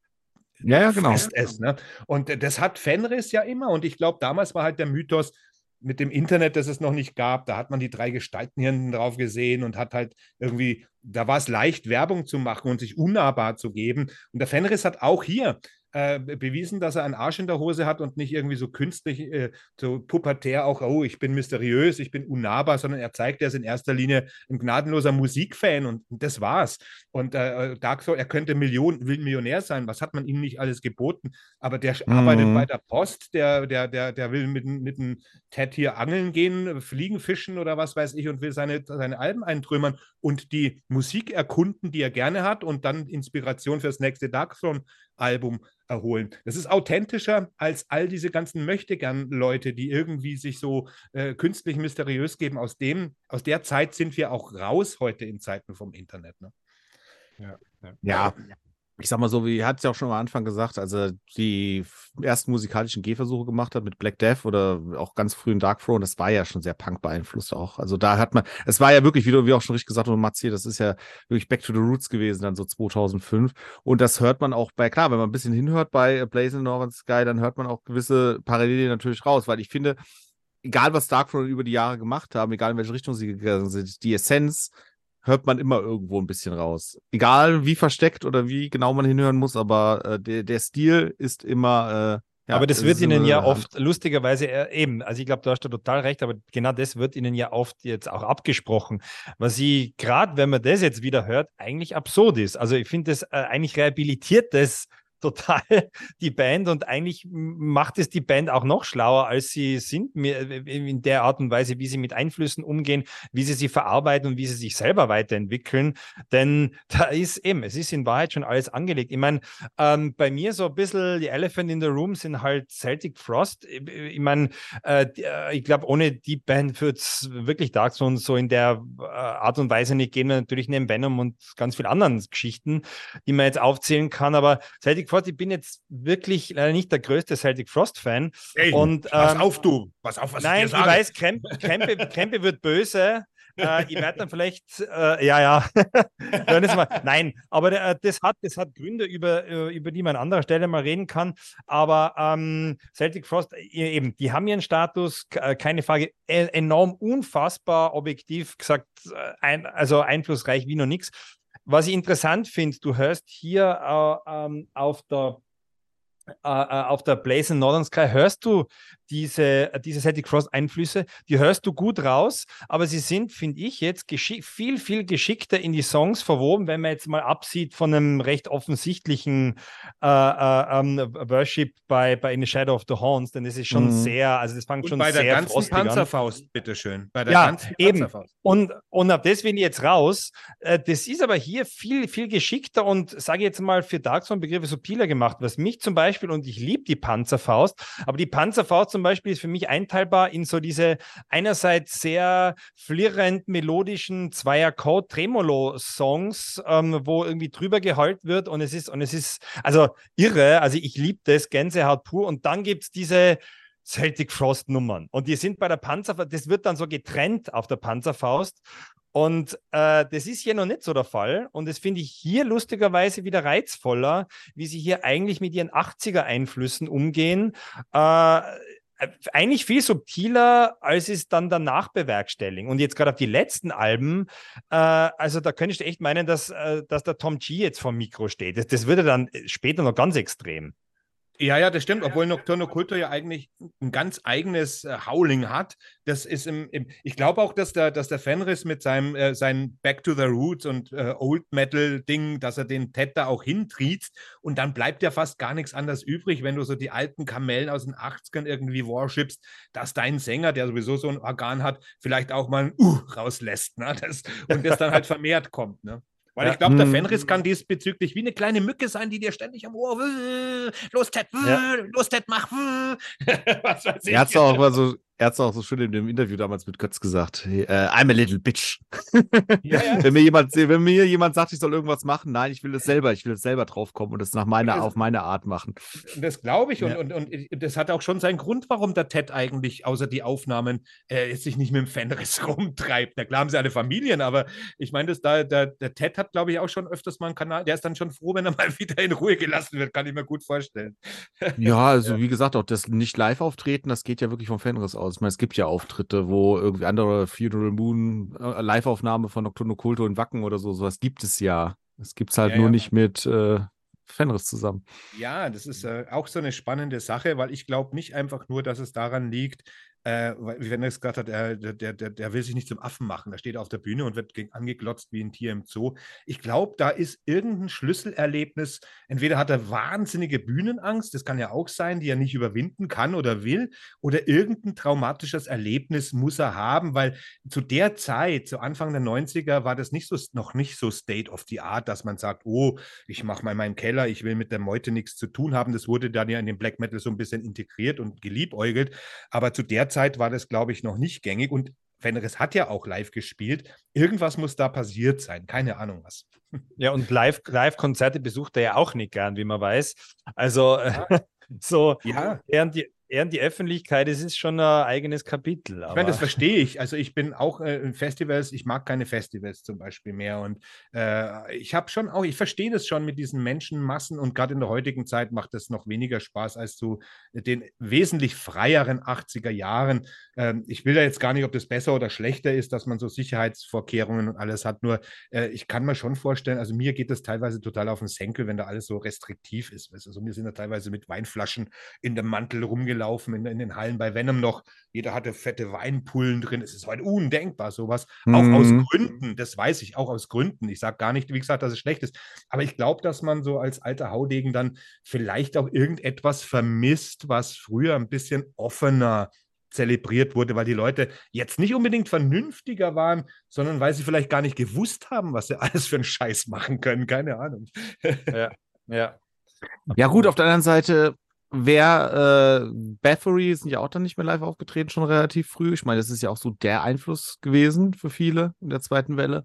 ja, ja, genau. Es, ne? Und das hat Fenris ja immer. Und ich glaube, damals war halt der Mythos mit dem Internet, das es noch nicht gab. Da hat man die drei Gestalten hinten drauf gesehen und hat halt irgendwie, da war es leicht, Werbung zu machen und sich unnahbar zu geben. Und der Fenris hat auch hier äh, bewiesen, dass er einen Arsch in der Hose hat und nicht irgendwie so künstlich, äh, so pubertär auch, oh, ich bin mysteriös, ich bin unnahbar, sondern er zeigt, er ist in erster Linie ein gnadenloser Musikfan und, und das war's. Und äh, Dark Soul, er könnte Million, will Millionär sein, was hat man ihm nicht alles geboten? Aber der mhm. arbeitet bei der Post, der, der, der, der will mit, mit einem Ted hier angeln gehen, fliegen, fischen oder was weiß ich und will seine, seine Alben eintrümmern und die Musik erkunden, die er gerne hat und dann Inspiration fürs nächste Dark Throne Album erholen. Das ist authentischer als all diese ganzen Möchtegern-Leute, die irgendwie sich so äh, künstlich mysteriös geben. Aus, dem, aus der Zeit sind wir auch raus heute in Zeiten vom Internet. Ne? Ja, ja. ja, ich sag mal so, wie hat es ja auch schon am Anfang gesagt, als er die ersten musikalischen Gehversuche gemacht hat mit Black Death oder auch ganz früh in Dark Throne, das war ja schon sehr Punk beeinflusst auch. Also da hat man, es war ja wirklich, wie du wie auch schon richtig gesagt hast, Mats das ist ja wirklich Back to the Roots gewesen, dann so 2005. Und das hört man auch bei, klar, wenn man ein bisschen hinhört bei Blazing Northern Sky, dann hört man auch gewisse Parallelen natürlich raus, weil ich finde, egal was Dark Throne über die Jahre gemacht haben, egal in welche Richtung sie gegangen sind, die Essenz hört man immer irgendwo ein bisschen raus. Egal wie versteckt oder wie genau man hinhören muss, aber äh, der, der Stil ist immer. Äh, ja, aber das wird ihnen ja oft lustigerweise äh, eben, also ich glaube, du hast da total recht, aber genau das wird ihnen ja oft jetzt auch abgesprochen, was sie, gerade wenn man das jetzt wieder hört, eigentlich absurd ist. Also ich finde das äh, eigentlich rehabilitiert das total die Band und eigentlich macht es die Band auch noch schlauer, als sie sind, in der Art und Weise, wie sie mit Einflüssen umgehen, wie sie sie verarbeiten und wie sie sich selber weiterentwickeln. Denn da ist eben, es ist in Wahrheit schon alles angelegt. Ich meine, ähm, bei mir so ein bisschen die Elephant in the Room sind halt Celtic Frost. Ich meine, äh, äh, ich glaube, ohne die Band wird es wirklich Dark Souls so in der äh, Art und Weise nicht gehen. Natürlich neben Venom und ganz vielen anderen Geschichten, die man jetzt aufzählen kann. Aber Celtic Frost, ich bin jetzt wirklich leider nicht der größte Celtic Frost-Fan. Und, ähm, pass auf, du. Pass auf, was nein, ich, ich weiß, Krempe, Krempe, Krempe wird böse. äh, ich werde dann vielleicht, äh, ja, ja, nein, aber äh, das, hat, das hat Gründe, über, äh, über die man an anderer Stelle mal reden kann. Aber ähm, Celtic Frost, äh, eben, die haben ihren Status, äh, keine Frage, e enorm unfassbar objektiv gesagt, ein, also einflussreich wie noch nichts. Was ich interessant finde, du hörst hier ähm, auf der äh, äh, auf der Blaze in Northern Sky hörst du diese, diese Celtic Cross Einflüsse, die hörst du gut raus, aber sie sind, finde ich, jetzt viel, viel geschickter in die Songs verwoben, wenn man jetzt mal absieht von einem recht offensichtlichen äh, äh, um, ähm, Worship bei, bei In the Shadow of the Horns, denn es ist schon mhm. sehr, also das fängt schon bei sehr der ganzen Panzerfaust, an. bitteschön. Bei der ja, ganzen eben. Und, und ab das ich jetzt raus. Äh, das ist aber hier viel, viel geschickter und sage jetzt mal für Dark Zone Begriffe subtiler gemacht, was mich zum Beispiel Beispiel, und ich liebe die Panzerfaust, aber die Panzerfaust zum Beispiel ist für mich einteilbar in so diese einerseits sehr flirrend melodischen Zweier-Code-Tremolo-Songs, ähm, wo irgendwie drüber geheult wird und es ist, und es ist, also irre, also ich liebe das, Gänsehaut pur und dann gibt es diese Celtic Frost Nummern. Und die sind bei der Panzerfaust, das wird dann so getrennt auf der Panzerfaust. Und äh, das ist hier noch nicht so der Fall. Und das finde ich hier lustigerweise wieder reizvoller, wie sie hier eigentlich mit ihren 80er-Einflüssen umgehen. Äh, eigentlich viel subtiler, als es dann danach bewerkstelligen. Und jetzt gerade auf die letzten Alben, äh, also da könntest du echt meinen, dass, äh, dass der Tom G jetzt vom Mikro steht. Das, das würde dann später noch ganz extrem. Ja, ja, das stimmt, obwohl Nocturno Culto ja eigentlich ein ganz eigenes äh, Howling hat. Das ist im, im ich glaube auch, dass der, dass der Fenris mit seinem, äh, seinem Back to the Roots und äh, Old Metal Ding, dass er den Ted da auch hintriezt und dann bleibt ja fast gar nichts anderes übrig, wenn du so die alten Kamellen aus den 80ern irgendwie worshipst, dass dein Sänger, der sowieso so ein Organ hat, vielleicht auch mal ein Uh rauslässt, ne? Das, und das dann halt vermehrt kommt, ne? Weil ja. ich glaube, der hm. Fenris kann diesbezüglich wie eine kleine Mücke sein, die dir ständig am Ohr, los Ted, ja. los Ted, mach. Was weiß ich. Er hat es auch mal so, er hat es auch so schön in dem Interview damals mit Götz gesagt. Hey, uh, I'm a little bitch. Ja, ja. wenn, mir jemand, wenn mir jemand sagt, ich soll irgendwas machen, nein, ich will es selber, ich will es selber draufkommen und es nach meiner, das, auf meine Art machen. Das glaube ich. Und, und, und das hat auch schon seinen Grund, warum der Ted eigentlich, außer die Aufnahmen, äh, sich nicht mit dem Fenris rumtreibt. Na klar haben sie alle Familien, aber ich meine, der, der Ted hat, glaube ich, auch schon öfters mal einen Kanal. Der ist dann schon froh, wenn er mal wieder in Ruhe gelassen wird, kann ich mir gut vorstellen. Ja, also wie gesagt, auch das nicht live auftreten, das geht ja wirklich vom Fenris aus aus. Ich meine, es gibt ja Auftritte, wo irgendwie andere Funeral Moon, äh, Live-Aufnahme von Nocturno Culto in Wacken oder so, sowas gibt es ja. Es gibt es halt ja, nur ja. nicht mit äh, Fenris zusammen. Ja, das ist äh, auch so eine spannende Sache, weil ich glaube nicht einfach nur, dass es daran liegt, äh, wie wenn er es gesagt hat, er, der, der, der will sich nicht zum Affen machen. Der steht auf der Bühne und wird angeglotzt wie ein Tier im Zoo. Ich glaube, da ist irgendein Schlüsselerlebnis. Entweder hat er wahnsinnige Bühnenangst, das kann ja auch sein, die er nicht überwinden kann oder will, oder irgendein traumatisches Erlebnis muss er haben, weil zu der Zeit, zu Anfang der 90er, war das nicht so, noch nicht so State of the Art, dass man sagt, oh, ich mache mal meinen Keller, ich will mit der Meute nichts zu tun haben. Das wurde dann ja in den Black Metal so ein bisschen integriert und geliebäugelt. Aber zu der Zeit war das, glaube ich, noch nicht gängig. Und Fenris hat ja auch live gespielt. Irgendwas muss da passiert sein. Keine Ahnung was. Ja, und Live-Konzerte besucht er ja auch nicht gern, wie man weiß. Also ja. so, ja. während eher die Öffentlichkeit, es ist schon ein eigenes Kapitel. Ich meine, das verstehe ich. Also ich bin auch äh, in Festivals, ich mag keine Festivals zum Beispiel mehr. Und äh, ich habe schon auch, ich verstehe das schon mit diesen Menschenmassen und gerade in der heutigen Zeit macht das noch weniger Spaß als zu den wesentlich freieren 80er Jahren. Ähm, ich will da jetzt gar nicht, ob das besser oder schlechter ist, dass man so Sicherheitsvorkehrungen und alles hat. Nur äh, ich kann mir schon vorstellen, also mir geht das teilweise total auf den Senkel, wenn da alles so restriktiv ist. Also mir sind da teilweise mit Weinflaschen in dem Mantel rumgelaufen gelaufen in, in, den Hallen bei Venom noch. Jeder hatte fette Weinpullen drin. Es ist heute undenkbar, sowas. Mhm. Auch aus Gründen, das weiß ich, auch aus Gründen. Ich sage gar nicht, wie gesagt, dass es schlecht ist. Aber ich glaube, dass man so als alter Haudegen dann vielleicht auch irgendetwas vermisst, was früher ein bisschen offener zelebriert wurde, weil die Leute jetzt nicht unbedingt vernünftiger waren, sondern weil sie vielleicht gar nicht gewusst haben, was sie alles für einen Scheiß machen können. Keine Ahnung. Ja, ja. Ja, gut, auf der anderen Seite, wer äh, Bathory sind ja auch dann nicht mehr live aufgetreten, schon relativ früh. Ich meine, das ist ja auch so der Einfluss gewesen für viele in der zweiten Welle.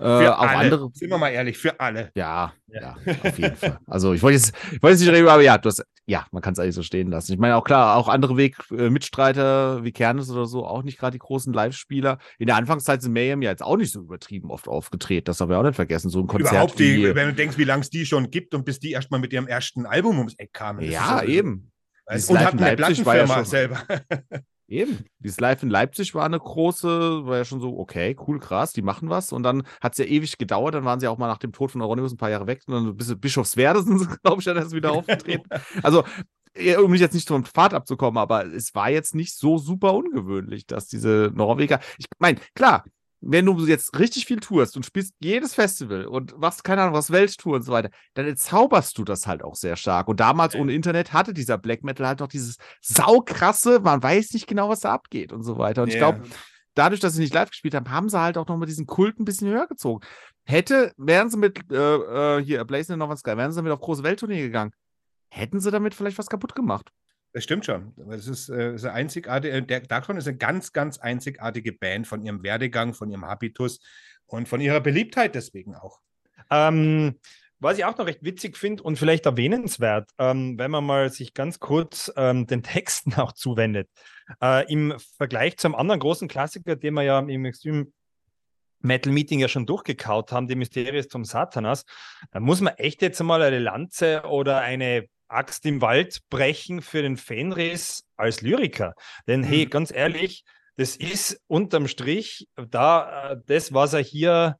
Für äh, auch alle. andere. Sind wir mal ehrlich, für alle. Ja, ja, ja auf jeden Fall. Also ich wollte jetzt, ich wollte jetzt nicht reden, aber ja, du hast, ja, man kann es eigentlich so stehen lassen. Ich meine auch klar, auch andere Weg-Mitstreiter äh, wie Kernes oder so, auch nicht gerade die großen Live-Spieler. In der Anfangszeit sind Mayhem ja jetzt auch nicht so übertrieben oft aufgetreten. Das haben wir auch nicht vergessen. So ein Konzert. Überhaupt, die, wie, wenn du denkst, wie lange es die schon gibt und bis die erstmal mit ihrem ersten Album ums Eck kamen. Ja, eben. und hatten eine Plattenfirma ja selber. Eben. Dieses Live in Leipzig war eine große, war ja schon so, okay, cool, krass, die machen was. Und dann hat es ja ewig gedauert. Dann waren sie auch mal nach dem Tod von Euronymous ein paar Jahre weg. Und dann bis Bischofswerde sind sie, glaube ich, dann erst wieder aufgetreten. also, um mich jetzt nicht vom Pfad abzukommen, aber es war jetzt nicht so super ungewöhnlich, dass diese Norweger. Ich meine, klar, wenn du jetzt richtig viel tourst und spielst jedes Festival und machst, keine Ahnung, was Welttour und so weiter, dann zauberst du das halt auch sehr stark. Und damals ohne Internet hatte dieser Black Metal halt auch dieses saukrasse, man weiß nicht genau, was da abgeht und so weiter. Und yeah. ich glaube, dadurch, dass sie nicht live gespielt haben, haben sie halt auch nochmal diesen Kult ein bisschen höher gezogen. Hätte, wären sie mit, äh, äh hier, Blazing in Northern Sky, wären sie mit auf große Welttournee gegangen, hätten sie damit vielleicht was kaputt gemacht. Das stimmt schon. Das ist, äh, ist eine einzigartige, äh, der Darkthrone ist eine ganz, ganz einzigartige Band von ihrem Werdegang, von ihrem Habitus und von ihrer Beliebtheit deswegen auch. Ähm, was ich auch noch recht witzig finde und vielleicht erwähnenswert, ähm, wenn man mal sich ganz kurz ähm, den Texten auch zuwendet. Äh, Im Vergleich zum anderen großen Klassiker, den wir ja im Extreme Metal Meeting ja schon durchgekaut haben, die Mysteries zum Satanas, da muss man echt jetzt mal eine Lanze oder eine Axt im Wald brechen für den Fenris als Lyriker. Denn hey, mhm. ganz ehrlich, das ist unterm Strich da, äh, das, was er hier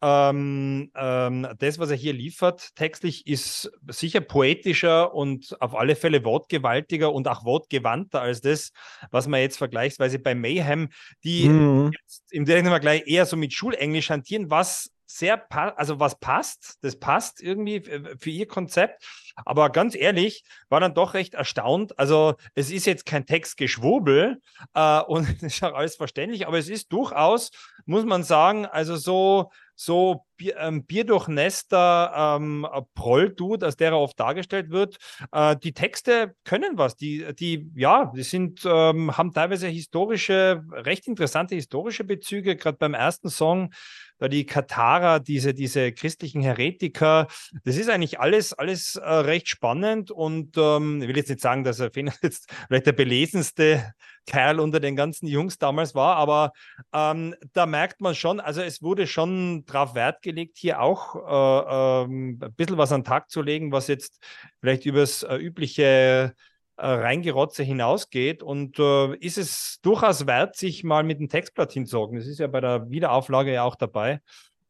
ähm, ähm, das, was er hier liefert, textlich ist sicher poetischer und auf alle Fälle wortgewaltiger und auch wortgewandter als das, was man jetzt vergleichsweise bei Mayhem, die mhm. jetzt im Direkt gleich eher so mit Schulenglisch hantieren, was sehr, also was passt, das passt irgendwie für ihr Konzept. Aber ganz ehrlich, war dann doch recht erstaunt. Also es ist jetzt kein Textgeschwobel äh, und es ist auch alles verständlich, aber es ist durchaus, muss man sagen, also so so Bier, ähm, bierdurchnässter ähm, Proll-Dude, als der er oft dargestellt wird. Äh, die Texte können was. Die, die ja, die sind, ähm, haben teilweise historische, recht interessante historische Bezüge. Gerade beim ersten Song da die Katarer, diese, diese christlichen Heretiker. Das ist eigentlich alles, alles äh, recht spannend und ähm, ich will jetzt nicht sagen, dass er jetzt vielleicht der belesenste Kerl unter den ganzen Jungs damals war, aber ähm, da merkt man schon, also es wurde schon darauf Wert gelegt, hier auch äh, ähm, ein bisschen was an den Tag zu legen, was jetzt vielleicht übers äh, übliche äh, Reingerotze hinausgeht. Und äh, ist es durchaus wert, sich mal mit dem Textblatt hinzusorgen. Das ist ja bei der Wiederauflage ja auch dabei.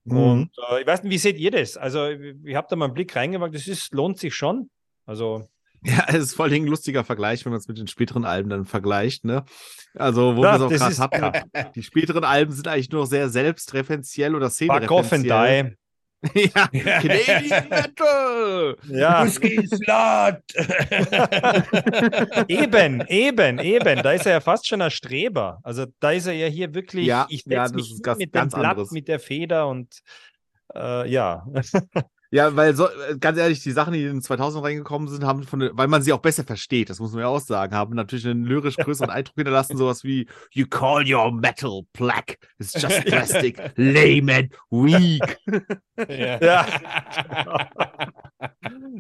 Mhm. Und äh, ich weiß nicht, wie seht ihr das? Also, ich habe da mal einen Blick reingemacht, das ist, lohnt sich schon. Also. Ja, es ist voll ein lustiger Vergleich, wenn man es mit den späteren Alben dann vergleicht, ne? Also, wo wir es auch gerade hatten. Die späteren Alben sind eigentlich nur sehr selbstreferenziell oder szenereferenziell. Ja, Canadian Metal! Ja. eben, eben, eben. Da ist er ja fast schon ein Streber. Also da ist er ja hier wirklich, ja, ich setze ja, mich mit dem Blatt, anderes. mit der Feder und äh, ja. Ja, weil so, äh, ganz ehrlich, die Sachen, die in den 2000 reingekommen sind, haben von, weil man sie auch besser versteht, das muss man ja auch sagen, haben natürlich einen lyrisch größeren Eindruck hinterlassen, sowas wie You call your metal black, it's just plastic, lame and weak. Ja. ja.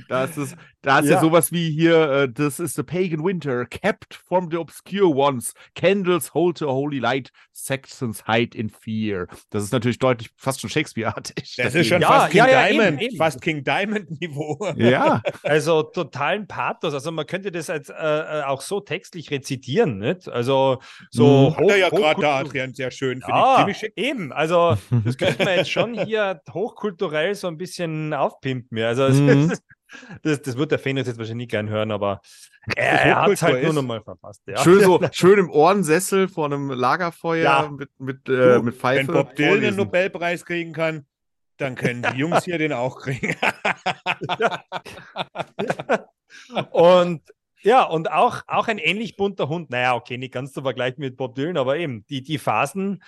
Das ist, da ist ja. ja sowas wie hier, uh, this is the pagan winter, kept from the obscure ones, candles hold the holy light, Saxons hide in fear. Das ist natürlich deutlich fast schon Shakespeare-artig. Das, das ist schon ja, fast King Diamond, eben, eben. fast King Diamond-Niveau. Ja. also totalen Pathos. Also man könnte das als, äh, äh auch so textlich rezitieren, nicht? Also so. Mhm. Hat er ja gerade da, Adrian, sehr schön. Ja, eben. Also das könnte man jetzt schon hier hochkulturell so ein bisschen aufpimpen. Also mhm. Das, das wird der Fan jetzt wahrscheinlich nicht gern hören, aber er, er hat es halt nur noch mal verpasst. Ja. Schön, so, schön im Ohrensessel vor einem Lagerfeuer ja. mit, mit, äh, mit Pfeife. Wenn Bob Dylan den Nobelpreis kriegen kann, dann können die Jungs hier den auch kriegen. ja. Und ja, und auch, auch ein ähnlich bunter Hund. Naja, okay, nicht ganz zu vergleichen mit Bob Dylan, aber eben, die, die Phasen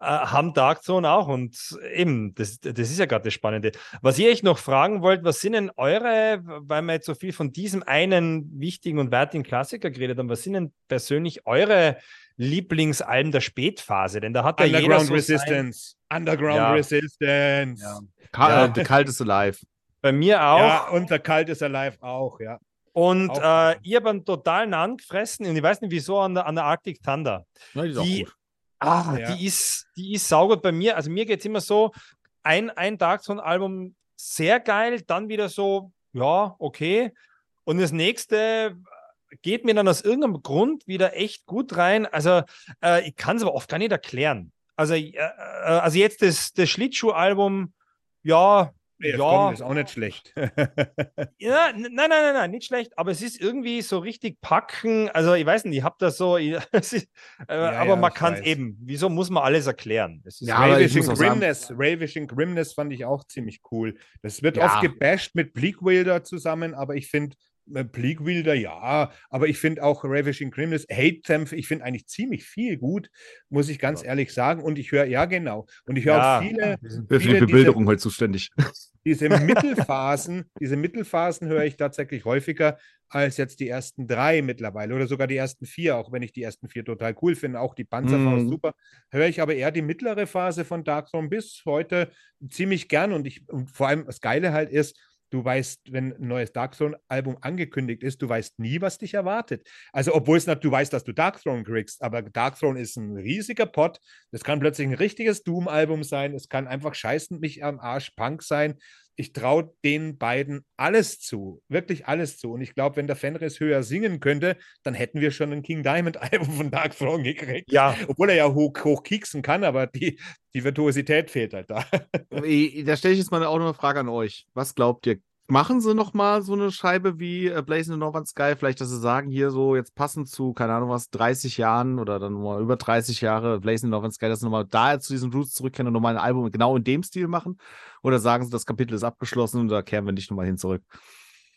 äh, haben Dark Zone auch. Und eben, das, das ist ja gerade das Spannende. Was ihr euch noch fragen wollt, was sind denn eure, weil wir jetzt so viel von diesem einen wichtigen und wertigen Klassiker geredet haben, was sind denn persönlich eure Lieblingsalben der Spätphase? Denn da hat ja Underground so Resistance. Sein... Underground ja. Resistance. Ja. ja. The Cult is Alive. Bei mir auch. Ja, und der Cult is Alive auch, ja. Und äh, ich habe einen totalen angefressen und ich weiß nicht wieso an der, an der Arctic Thunder. Ja, die, die ah, ja. die, ist, die ist saugut bei mir. Also mir geht es immer so, ein, ein Tag so ein Album sehr geil, dann wieder so, ja, okay. Und das nächste geht mir dann aus irgendeinem Grund wieder echt gut rein. Also äh, ich kann es aber oft gar nicht erklären. Also, äh, äh also jetzt das, das Schlittschuh-Album, ja, ja, komm, ist auch nicht schlecht. ja, nein, nein, nein, nein, nicht schlecht, aber es ist irgendwie so richtig packen. Also, ich weiß nicht, ich habe das so, ich, ist, äh, ja, aber ja, man kann es eben. Wieso muss man alles erklären? ja, Ravishing Grimness, Ravishing Grimness fand ich auch ziemlich cool. Das wird oft gebasht mit Bleak Wilder zusammen, aber ich finde, Bleak Wilder, ja, aber ich finde auch Ravishing Criminals, Hate Them, ich finde eigentlich ziemlich viel gut, muss ich ganz ja. ehrlich sagen. Und ich höre, ja, genau. Und ich höre ja, auch viele. Für viele die Bebilderung heute zuständig. Diese Mittelphasen, diese Mittelphasen höre ich tatsächlich häufiger als jetzt die ersten drei mittlerweile oder sogar die ersten vier, auch wenn ich die ersten vier total cool finde, auch die Panzerfaust mm. super, höre ich aber eher die mittlere Phase von Darkthrone bis heute ziemlich gern und ich und vor allem das Geile halt ist, Du weißt, wenn ein neues Dark Throne-Album angekündigt ist, du weißt nie, was dich erwartet. Also, obwohl es du weißt, dass du Dark Throne kriegst, aber Dark Throne ist ein riesiger Pot. Das kann plötzlich ein richtiges Doom-Album sein. Es kann einfach scheißend mich am Arsch Punk sein. Ich traue den beiden alles zu, wirklich alles zu. Und ich glaube, wenn der Fenris höher singen könnte, dann hätten wir schon ein King Diamond-Album von Dark Throne gekriegt. Ja. Obwohl er ja hoch, hoch kieksen kann, aber die, die Virtuosität fehlt halt da. Da stelle ich jetzt mal auch noch eine Frage an euch. Was glaubt ihr? Machen sie noch mal so eine Scheibe wie äh, Blazing the Northern Sky? Vielleicht, dass sie sagen, hier so jetzt passend zu, keine Ahnung was, 30 Jahren oder dann mal über 30 Jahre Blazing the Northern Sky, dass sie nochmal da zu diesen Roots zurückkehren und nochmal ein Album genau in dem Stil machen? Oder sagen sie, das Kapitel ist abgeschlossen und da kehren wir nicht nochmal hin zurück?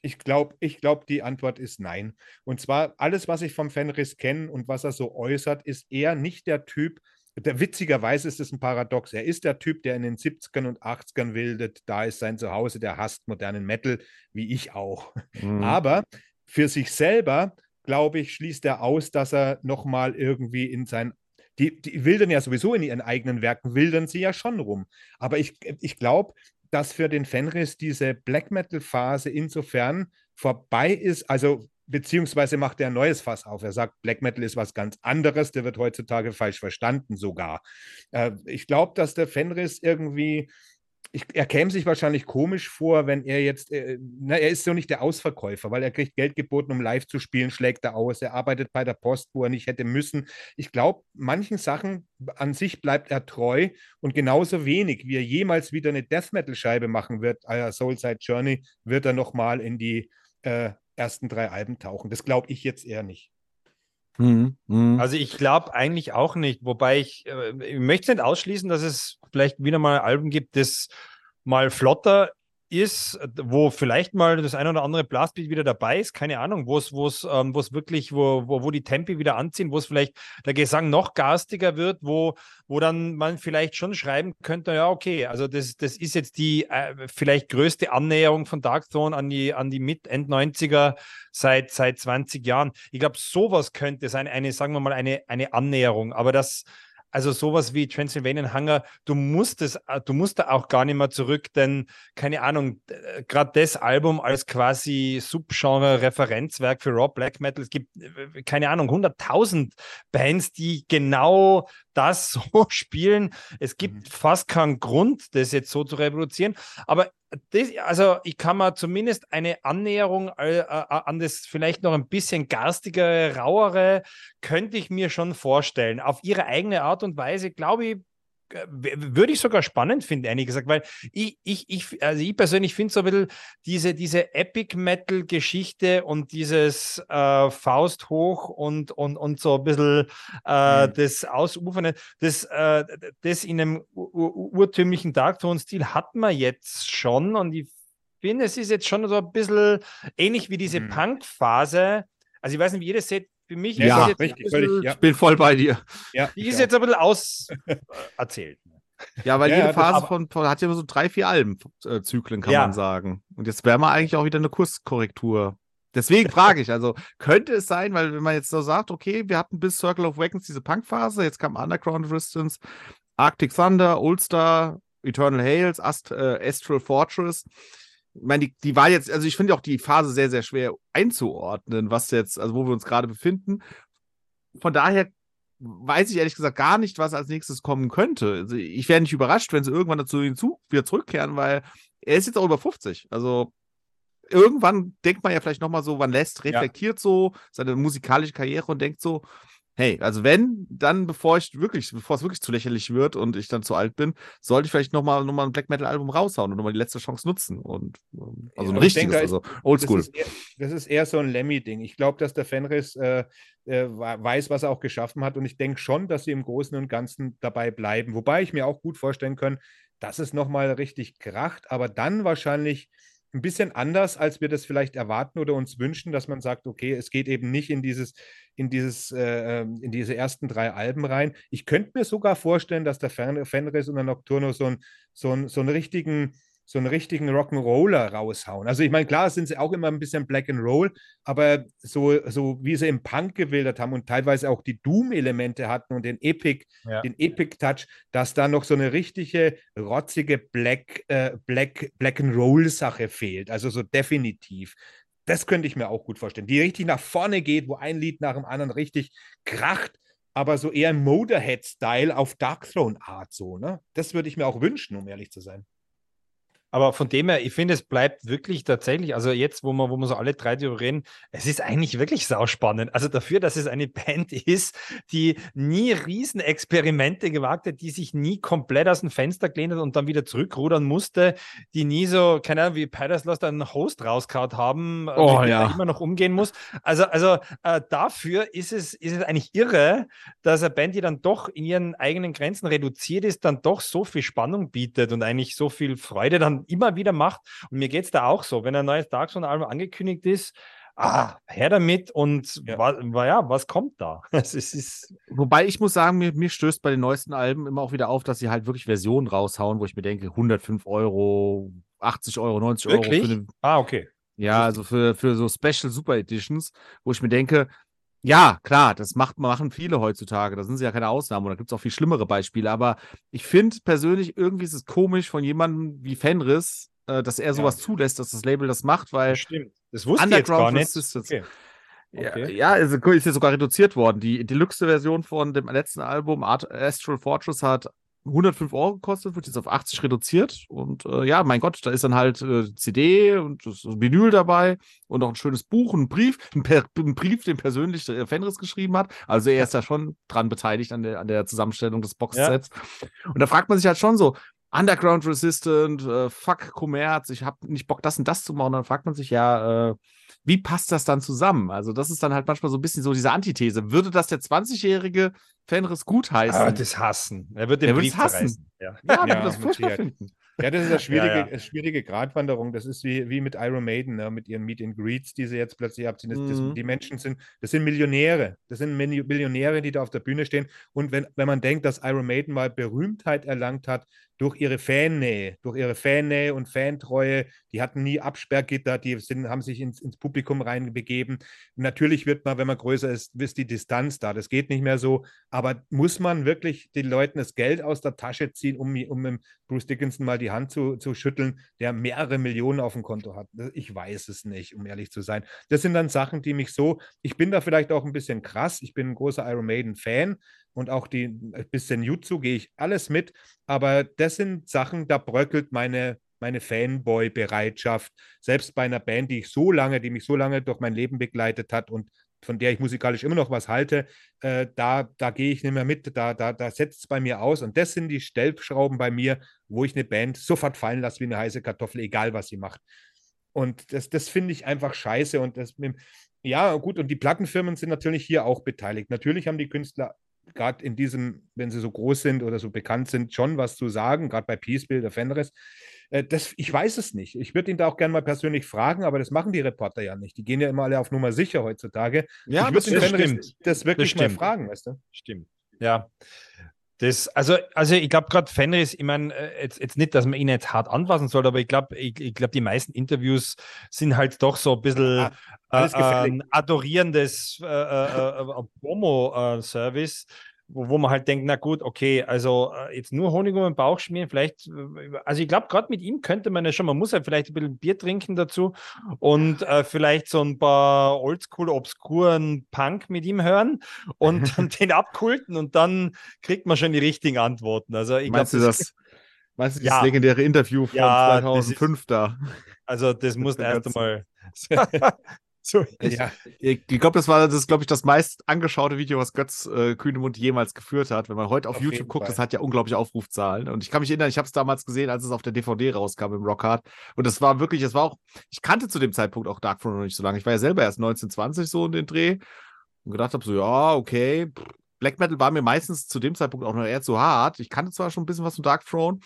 Ich glaube, ich glaub, die Antwort ist nein. Und zwar alles, was ich vom Fenris kenne und was er so äußert, ist eher nicht der Typ, der, witzigerweise ist es ein Paradox. Er ist der Typ, der in den 70ern und 80ern wildet. Da ist sein Zuhause, der hasst modernen Metal, wie ich auch. Mhm. Aber für sich selber, glaube ich, schließt er aus, dass er nochmal irgendwie in sein die, die wildern ja sowieso in ihren eigenen Werken, wildern sie ja schon rum. Aber ich, ich glaube, dass für den Fenris diese Black Metal-Phase insofern vorbei ist, also beziehungsweise macht er ein neues Fass auf. Er sagt, Black Metal ist was ganz anderes, der wird heutzutage falsch verstanden sogar. Äh, ich glaube, dass der Fenris irgendwie, ich, er käme sich wahrscheinlich komisch vor, wenn er jetzt, äh, na, er ist so nicht der Ausverkäufer, weil er kriegt Geld geboten, um live zu spielen, schlägt er aus, er arbeitet bei der Post, wo er nicht hätte müssen. Ich glaube, manchen Sachen an sich bleibt er treu und genauso wenig, wie er jemals wieder eine Death Metal-Scheibe machen wird, äh, Soulside Journey, wird er nochmal in die äh, ersten drei Alben tauchen. Das glaube ich jetzt eher nicht. Mhm. Mhm. Also ich glaube eigentlich auch nicht, wobei ich, äh, ich möchte nicht ausschließen, dass es vielleicht wieder mal ein Album gibt, das mal flotter ist, wo vielleicht mal das ein oder andere Blastbeat wieder dabei ist, keine Ahnung, wo es, ähm, wirklich, wo, wo, wo die Tempi wieder anziehen, wo es vielleicht der Gesang noch garstiger wird, wo, wo dann man vielleicht schon schreiben könnte, ja, okay, also das, das ist jetzt die äh, vielleicht größte Annäherung von Darkthrone an die, an die Mit-End-90er seit, seit 20 Jahren. Ich glaube, sowas könnte sein, eine, sagen wir mal, eine, eine Annäherung, aber das also sowas wie Transylvanian Hunger, du musst es, äh, du musst da auch gar nicht mehr zurück, denn keine Ahnung, gerade das Album als quasi Subgenre-Referenzwerk für Raw Black Metal, es gibt äh, keine Ahnung, 100.000 Bands, die genau das so spielen. Es gibt mhm. fast keinen Grund, das jetzt so zu reproduzieren, aber das, also ich kann mir zumindest eine Annäherung äh, äh, an das vielleicht noch ein bisschen garstigere, rauere, könnte ich mir schon vorstellen. Auf ihre eigene Art und Weise, glaube ich, würde ich sogar spannend finden, ehrlich gesagt, weil ich, ich, ich, also ich persönlich finde so ein bisschen diese, diese Epic-Metal-Geschichte und dieses äh, Faust hoch und, und, und so ein bisschen äh, mhm. das Ausufernde, das, äh, das in einem urtümlichen Darktone-Stil hat man jetzt schon und ich finde, es ist jetzt schon so ein bisschen ähnlich wie diese mhm. Punk-Phase. Also ich weiß nicht, wie ihr das seht, für mich ja, ist richtig, bisschen, völlig, ja. ich bin voll bei dir. Ja, die ist jetzt ein bisschen auserzählt. Ja, weil ja, jede Phase von, von, hat ja so drei, vier Albenzyklen, kann ja. man sagen. Und jetzt wäre mal eigentlich auch wieder eine Kurskorrektur. Deswegen frage ich, also könnte es sein, weil wenn man jetzt so sagt, okay, wir hatten bis Circle of Wagons diese Punk-Phase, jetzt kam Underground Resistance, Arctic Thunder, Ulster, Eternal Hales, Ast äh, Astral Fortress meine, die, die war jetzt, also ich finde auch die Phase sehr, sehr schwer einzuordnen, was jetzt, also wo wir uns gerade befinden. Von daher weiß ich ehrlich gesagt gar nicht, was als nächstes kommen könnte. Also ich wäre nicht überrascht, wenn sie irgendwann dazu hinzu wieder zurückkehren, weil er ist jetzt auch über 50. Also irgendwann denkt man ja vielleicht nochmal so, wann lässt, reflektiert ja. so seine musikalische Karriere und denkt so, hey, also wenn, dann bevor ich wirklich, bevor es wirklich zu lächerlich wird und ich dann zu alt bin, sollte ich vielleicht nochmal noch mal ein Black Metal Album raushauen und nochmal die letzte Chance nutzen. Und ähm, also ein richtiges, denke, also oldschool. Das, das, ist eher so ein Lemmy-Ding. Ich glaube, dass der Fenris äh, äh, weiß, was er auch geschaffen hat. Und ich denke schon, dass sie im Großen und Ganzen dabei bleiben. Wobei ich mir auch gut vorstellen kann, dass es nochmal richtig kracht, aber dann wahrscheinlich ein bisschen anders, als wir das vielleicht erwarten oder uns wünschen, dass man sagt, okay, es geht eben nicht in dieses, in dieses, äh, ähm, in diese ersten drei Alben rein. Ich könnte mir sogar vorstellen, dass der Fenris und der Nocturno so, ein, so, ein, so einen richtigen so einen richtigen Rock'n'Roller raushauen. Also ich meine, klar sind sie auch immer ein bisschen Black and Roll, aber so, so wie sie im Punk gewildert haben und teilweise auch die Doom-Elemente hatten und den Epic, ja. den Epic-Touch, dass da noch so eine richtige rotzige Black, äh, Black, Black and Roll-Sache fehlt. Also so definitiv. Das könnte ich mir auch gut vorstellen. Die richtig nach vorne geht, wo ein Lied nach dem anderen richtig kracht, aber so eher Motorhead-Style auf Dark Throne-Art so, ne? Das würde ich mir auch wünschen, um ehrlich zu sein. Aber von dem her, ich finde, es bleibt wirklich tatsächlich, also jetzt, wo wir, wo wir so alle drei darüber reden, es ist eigentlich wirklich sauspannend. Also dafür, dass es eine Band ist, die nie Riesenexperimente gewagt hat, die sich nie komplett aus dem Fenster gelehnt hat und dann wieder zurückrudern musste, die nie so, keine Ahnung, wie Paradise Lost einen Host rauskaut haben, oh, mit ja. immer noch umgehen muss. Also, also äh, dafür ist es, ist es eigentlich irre, dass eine Band, die dann doch in ihren eigenen Grenzen reduziert ist, dann doch so viel Spannung bietet und eigentlich so viel Freude dann immer wieder macht. Und mir geht es da auch so, wenn ein neues Dark Souls-Album angekündigt ist, ah, her damit und ja. Was, ja, was kommt da? es ist, Wobei ich muss sagen, mir, mir stößt bei den neuesten Alben immer auch wieder auf, dass sie halt wirklich Versionen raushauen, wo ich mir denke, 105 Euro, 80 Euro, 90 wirklich? Euro. Für eine, ah, okay. Ja, also für, für so Special Super Editions, wo ich mir denke, ja, klar, das macht, machen viele heutzutage. Da sind sie ja keine Ausnahmen. Und da gibt es auch viel schlimmere Beispiele. Aber ich finde persönlich, irgendwie ist es komisch von jemandem wie Fenris, äh, dass er sowas ja. zulässt, dass das Label das macht, weil. Stimmt. Das wusste ich jetzt gar nicht. Okay. Okay. Ja, ja also ist ja sogar reduziert worden. Die Deluxe-Version von dem letzten Album, Art Astral Fortress, hat 105 Euro gekostet, wird jetzt auf 80 reduziert. Und äh, ja, mein Gott, da ist dann halt äh, CD und das Vinyl dabei und noch ein schönes Buch, ein Brief, ein, per ein Brief, den persönlich der Fenris geschrieben hat. Also er ist ja schon dran beteiligt an der, an der Zusammenstellung des Boxsets. Ja. Und da fragt man sich halt schon so, Underground Resistant, äh, fuck Kommerz, ich habe nicht Bock, das und das zu machen. Dann fragt man sich ja, äh, wie passt das dann zusammen? Also, das ist dann halt manchmal so ein bisschen so diese Antithese. Würde das der 20-jährige Fenris gut heißen? Er wird es hassen. Er wird den er Brief hassen. Ja, ja, ja das furchtbar finden. Ja, das ist eine schwierige, ja, ja. schwierige Gratwanderung. Das ist wie, wie mit Iron Maiden, ne? mit ihren Meet and Greets, die sie jetzt plötzlich abziehen. Das, das, mhm. die Menschen sind, das sind Millionäre. Das sind Millionäre, die da auf der Bühne stehen. Und wenn, wenn man denkt, dass Iron Maiden mal Berühmtheit erlangt hat, durch ihre Fannähe, durch ihre Fannähe und Fantreue. Die hatten nie Absperrgitter, die sind, haben sich ins, ins Publikum reinbegeben. Natürlich wird man, wenn man größer ist, ist die Distanz da. Das geht nicht mehr so. Aber muss man wirklich den Leuten das Geld aus der Tasche ziehen, um, um Bruce Dickinson mal die Hand zu, zu schütteln, der mehrere Millionen auf dem Konto hat? Ich weiß es nicht, um ehrlich zu sein. Das sind dann Sachen, die mich so, ich bin da vielleicht auch ein bisschen krass. Ich bin ein großer Iron Maiden-Fan und auch die ein bisschen Jutsu gehe ich alles mit, aber das sind Sachen, da bröckelt meine meine Fanboy-Bereitschaft, selbst bei einer Band, die ich so lange, die mich so lange durch mein Leben begleitet hat und von der ich musikalisch immer noch was halte, äh, da, da gehe ich nicht mehr mit, da, da, da setzt es bei mir aus. Und das sind die Stellschrauben bei mir, wo ich eine Band sofort fallen lasse wie eine heiße Kartoffel, egal was sie macht. Und das, das finde ich einfach scheiße. Und das, ja, gut, und die Plattenfirmen sind natürlich hier auch beteiligt. Natürlich haben die Künstler gerade in diesem, wenn sie so groß sind oder so bekannt sind, schon was zu sagen, gerade bei Peacebill, der Fenris. Äh, das, ich weiß es nicht. Ich würde ihn da auch gerne mal persönlich fragen, aber das machen die Reporter ja nicht. Die gehen ja immer alle auf Nummer sicher heutzutage. Ja, ich würde den Fenris das wirklich das mal fragen, weißt du? Stimmt. Ja. Das, also, also ich glaube gerade Fenris, ich meine, äh, jetzt, jetzt nicht, dass man ihn jetzt hart anfassen sollte, aber ich glaube, ich, ich glaube, die meisten Interviews sind halt doch so ein bisschen ah, äh, äh, adorierendes äh, äh, äh Promo-Service wo, wo man halt denkt, na gut, okay, also äh, jetzt nur Honig um den Bauch schmieren, vielleicht, äh, also ich glaube, gerade mit ihm könnte man ja schon, man muss ja vielleicht ein bisschen Bier trinken dazu und äh, vielleicht so ein paar oldschool, obskuren Punk mit ihm hören und, den abkulten und dann kriegt man schon die richtigen Antworten. Also ich Meinst glaub, du das? Meinst du ja, das legendäre Interview von ja, 2005 ist, da? Also das muss erst einmal So, ich, ja. ich glaube, das war das, glaube ich, das meist angeschaute Video, was Götz äh, Kühnemund jemals geführt hat. Wenn man heute auf, auf YouTube guckt, Fall. das hat ja unglaubliche Aufrufzahlen. Und ich kann mich erinnern, ich habe es damals gesehen, als es auf der DVD rauskam im Rockhard. Und das war wirklich, es war auch, ich kannte zu dem Zeitpunkt auch Dark Throne noch nicht so lange. Ich war ja selber erst 1920 so in den Dreh und gedacht habe so, ja, okay. Black Metal war mir meistens zu dem Zeitpunkt auch noch eher zu hart. Ich kannte zwar schon ein bisschen was von Dark Throne,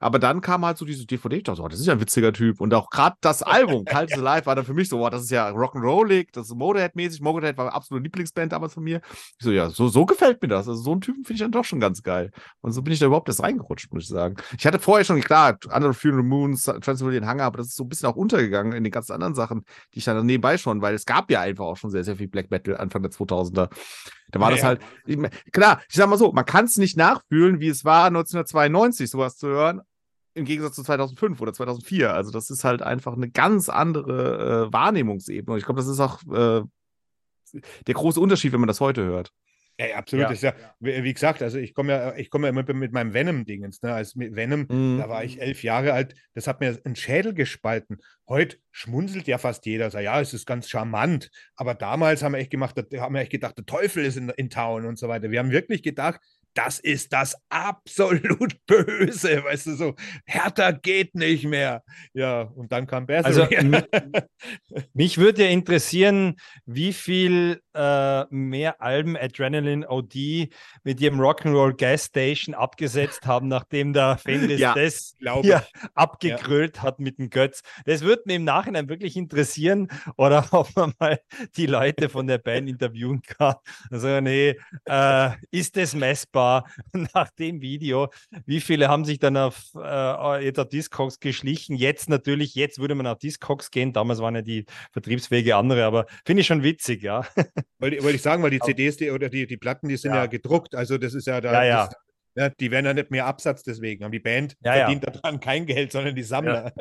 aber dann kam halt so diese DVD, ich dachte, oh, das ist ja ein witziger Typ. Und auch gerade das Album, Cult is Alive, war dann für mich so, oh, das ist ja Rock'n'Rollig, das ist Motorhead-mäßig. Motorhead war absolute Lieblingsband damals von mir. Ich so, ja, so, so gefällt mir das. Also so einen Typen finde ich dann doch schon ganz geil. Und so bin ich da überhaupt erst reingerutscht, muss ich sagen. Ich hatte vorher schon, klar, andere Funeral Moons, Transylvanian Hunger, aber das ist so ein bisschen auch untergegangen in den ganzen anderen Sachen, die ich dann nebenbei schon, weil es gab ja einfach auch schon sehr, sehr viel Black Metal Anfang der 2000er. Da war ja, das halt, ich, klar, ich sag mal so, man kann es nicht nachfühlen, wie es war 1992, sowas zu hören, im Gegensatz zu 2005 oder 2004. Also das ist halt einfach eine ganz andere äh, Wahrnehmungsebene. Und ich glaube, das ist auch äh, der große Unterschied, wenn man das heute hört. Ja, absolut. Ja. Ist ja, wie gesagt, also ich komme ja, ich komme ja immer mit meinem Venom-Dingens. Ne? Als mit Venom, mhm. da war ich elf Jahre alt, das hat mir einen Schädel gespalten. Heute schmunzelt ja fast jeder, sagt, ja, es ist ganz charmant. Aber damals haben wir echt gemacht, haben wir echt gedacht, der Teufel ist in, in Town und so weiter. Wir haben wirklich gedacht, das ist das absolut Böse, weißt du, so härter geht nicht mehr. Ja, und dann kam Berserk. Also, mich würde ja interessieren, wie viel äh, mehr Alben Adrenaline OD mit ihrem Rock'n'Roll Gas Station abgesetzt haben, nachdem der Fendis ja, das hier abgekrölt ja. hat mit dem Götz. Das würde mich im Nachhinein wirklich interessieren oder ob man mal die Leute von der Band interviewen kann. Also, nee, äh, ist das messbar nach dem Video? Wie viele haben sich dann auf äh, Discogs geschlichen? Jetzt natürlich, jetzt würde man auf Discogs gehen. Damals waren ja die Vertriebswege andere, aber finde ich schon witzig, ja. Wollte, wollte ich sagen, weil die CDs die, oder die, die Platten, die sind ja. ja gedruckt. Also das ist ja da. Ja, ja. Das, ja, die werden ja nicht mehr Absatz deswegen. Und die Band ja, verdient ja. daran kein Geld, sondern die Sammler.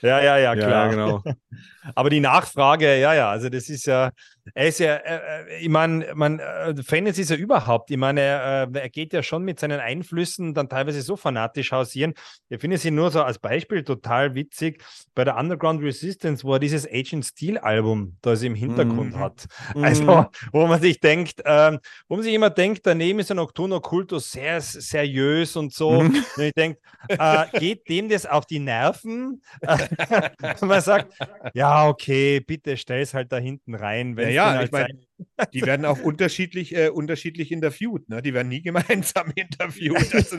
Ja, ja, ja, klar. genau. Aber die Nachfrage, ja, ja, also das ist ja, er ist ja, äh, ich meine, man, äh, Fans ist ja überhaupt, ich meine, er, äh, er, geht ja schon mit seinen Einflüssen dann teilweise so fanatisch hausieren. Ich finde sie nur so als Beispiel total witzig bei der Underground Resistance, wo er dieses Agent Steel Album da im Hintergrund mhm. hat. Also, mhm. wo man sich denkt, äh, wo man sich immer denkt, daneben ist ein Nocturno Kultus sehr seriös und so. Mhm. Und ich denke, äh, geht dem das auf die Nerven? man sagt, ja, okay, bitte stell es halt da hinten rein. Wenn ja, ja halt ich meine, die werden auch unterschiedlich, äh, unterschiedlich interviewt. Ne? Die werden nie gemeinsam interviewt. Also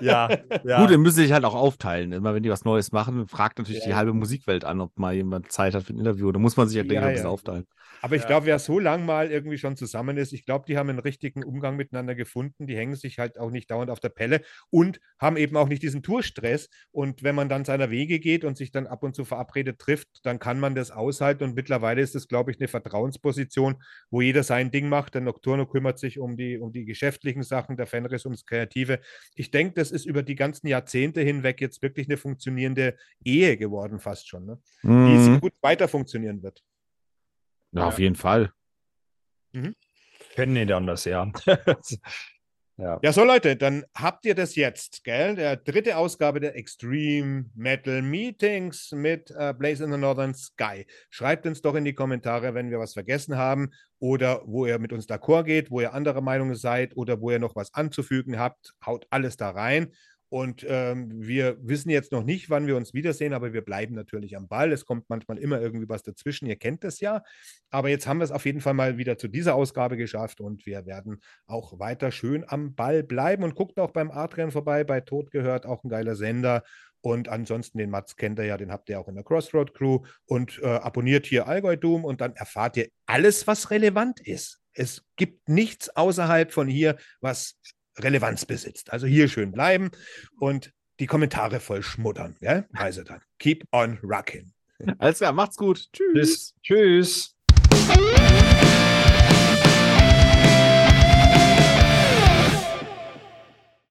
ja, ja. Gut, dann müssen sie sich halt auch aufteilen. Immer wenn die was Neues machen, fragt natürlich ja. die halbe Musikwelt an, ob mal jemand Zeit hat für ein Interview. Da muss man sich ja, denke ich, ein bisschen aufteilen. Aber ich ja. glaube, wer so lang mal irgendwie schon zusammen ist, ich glaube, die haben einen richtigen Umgang miteinander gefunden. Die hängen sich halt auch nicht dauernd auf der Pelle und haben eben auch nicht diesen Tourstress. Und wenn man dann seiner Wege geht und sich dann ab und zu verabredet trifft, dann kann man das aushalten. Und mittlerweile ist das, glaube ich, eine Vertrauensposition, wo jeder sein Ding macht. Der Nocturno kümmert sich um die, um die geschäftlichen Sachen, der Fenris ums Kreative. Ich denke, das ist über die ganzen Jahrzehnte hinweg jetzt wirklich eine funktionierende Ehe geworden, fast schon, ne? Mhm. die gut weiter funktionieren wird. Ja, auf jeden Fall. Mhm. Können nicht anders, ja. Ja. ja, so Leute, dann habt ihr das jetzt, gell? Der dritte Ausgabe der Extreme Metal Meetings mit äh, Blaze in the Northern Sky. Schreibt uns doch in die Kommentare, wenn wir was vergessen haben oder wo ihr mit uns d'accord geht, wo ihr anderer Meinung seid oder wo ihr noch was anzufügen habt. Haut alles da rein. Und ähm, wir wissen jetzt noch nicht, wann wir uns wiedersehen, aber wir bleiben natürlich am Ball. Es kommt manchmal immer irgendwie was dazwischen. Ihr kennt das ja. Aber jetzt haben wir es auf jeden Fall mal wieder zu dieser Ausgabe geschafft und wir werden auch weiter schön am Ball bleiben. Und guckt auch beim Adrian vorbei, bei Tod gehört, auch ein geiler Sender. Und ansonsten den Mats kennt ihr ja, den habt ihr auch in der Crossroad Crew. Und äh, abonniert hier Allgäu Doom und dann erfahrt ihr alles, was relevant ist. Es gibt nichts außerhalb von hier, was Relevanz besitzt. Also hier schön bleiben und die Kommentare voll schmuddern. Ja? Also dann, keep on rocking. Alles klar, macht's gut. Tschüss. Tschüss. Tschüss.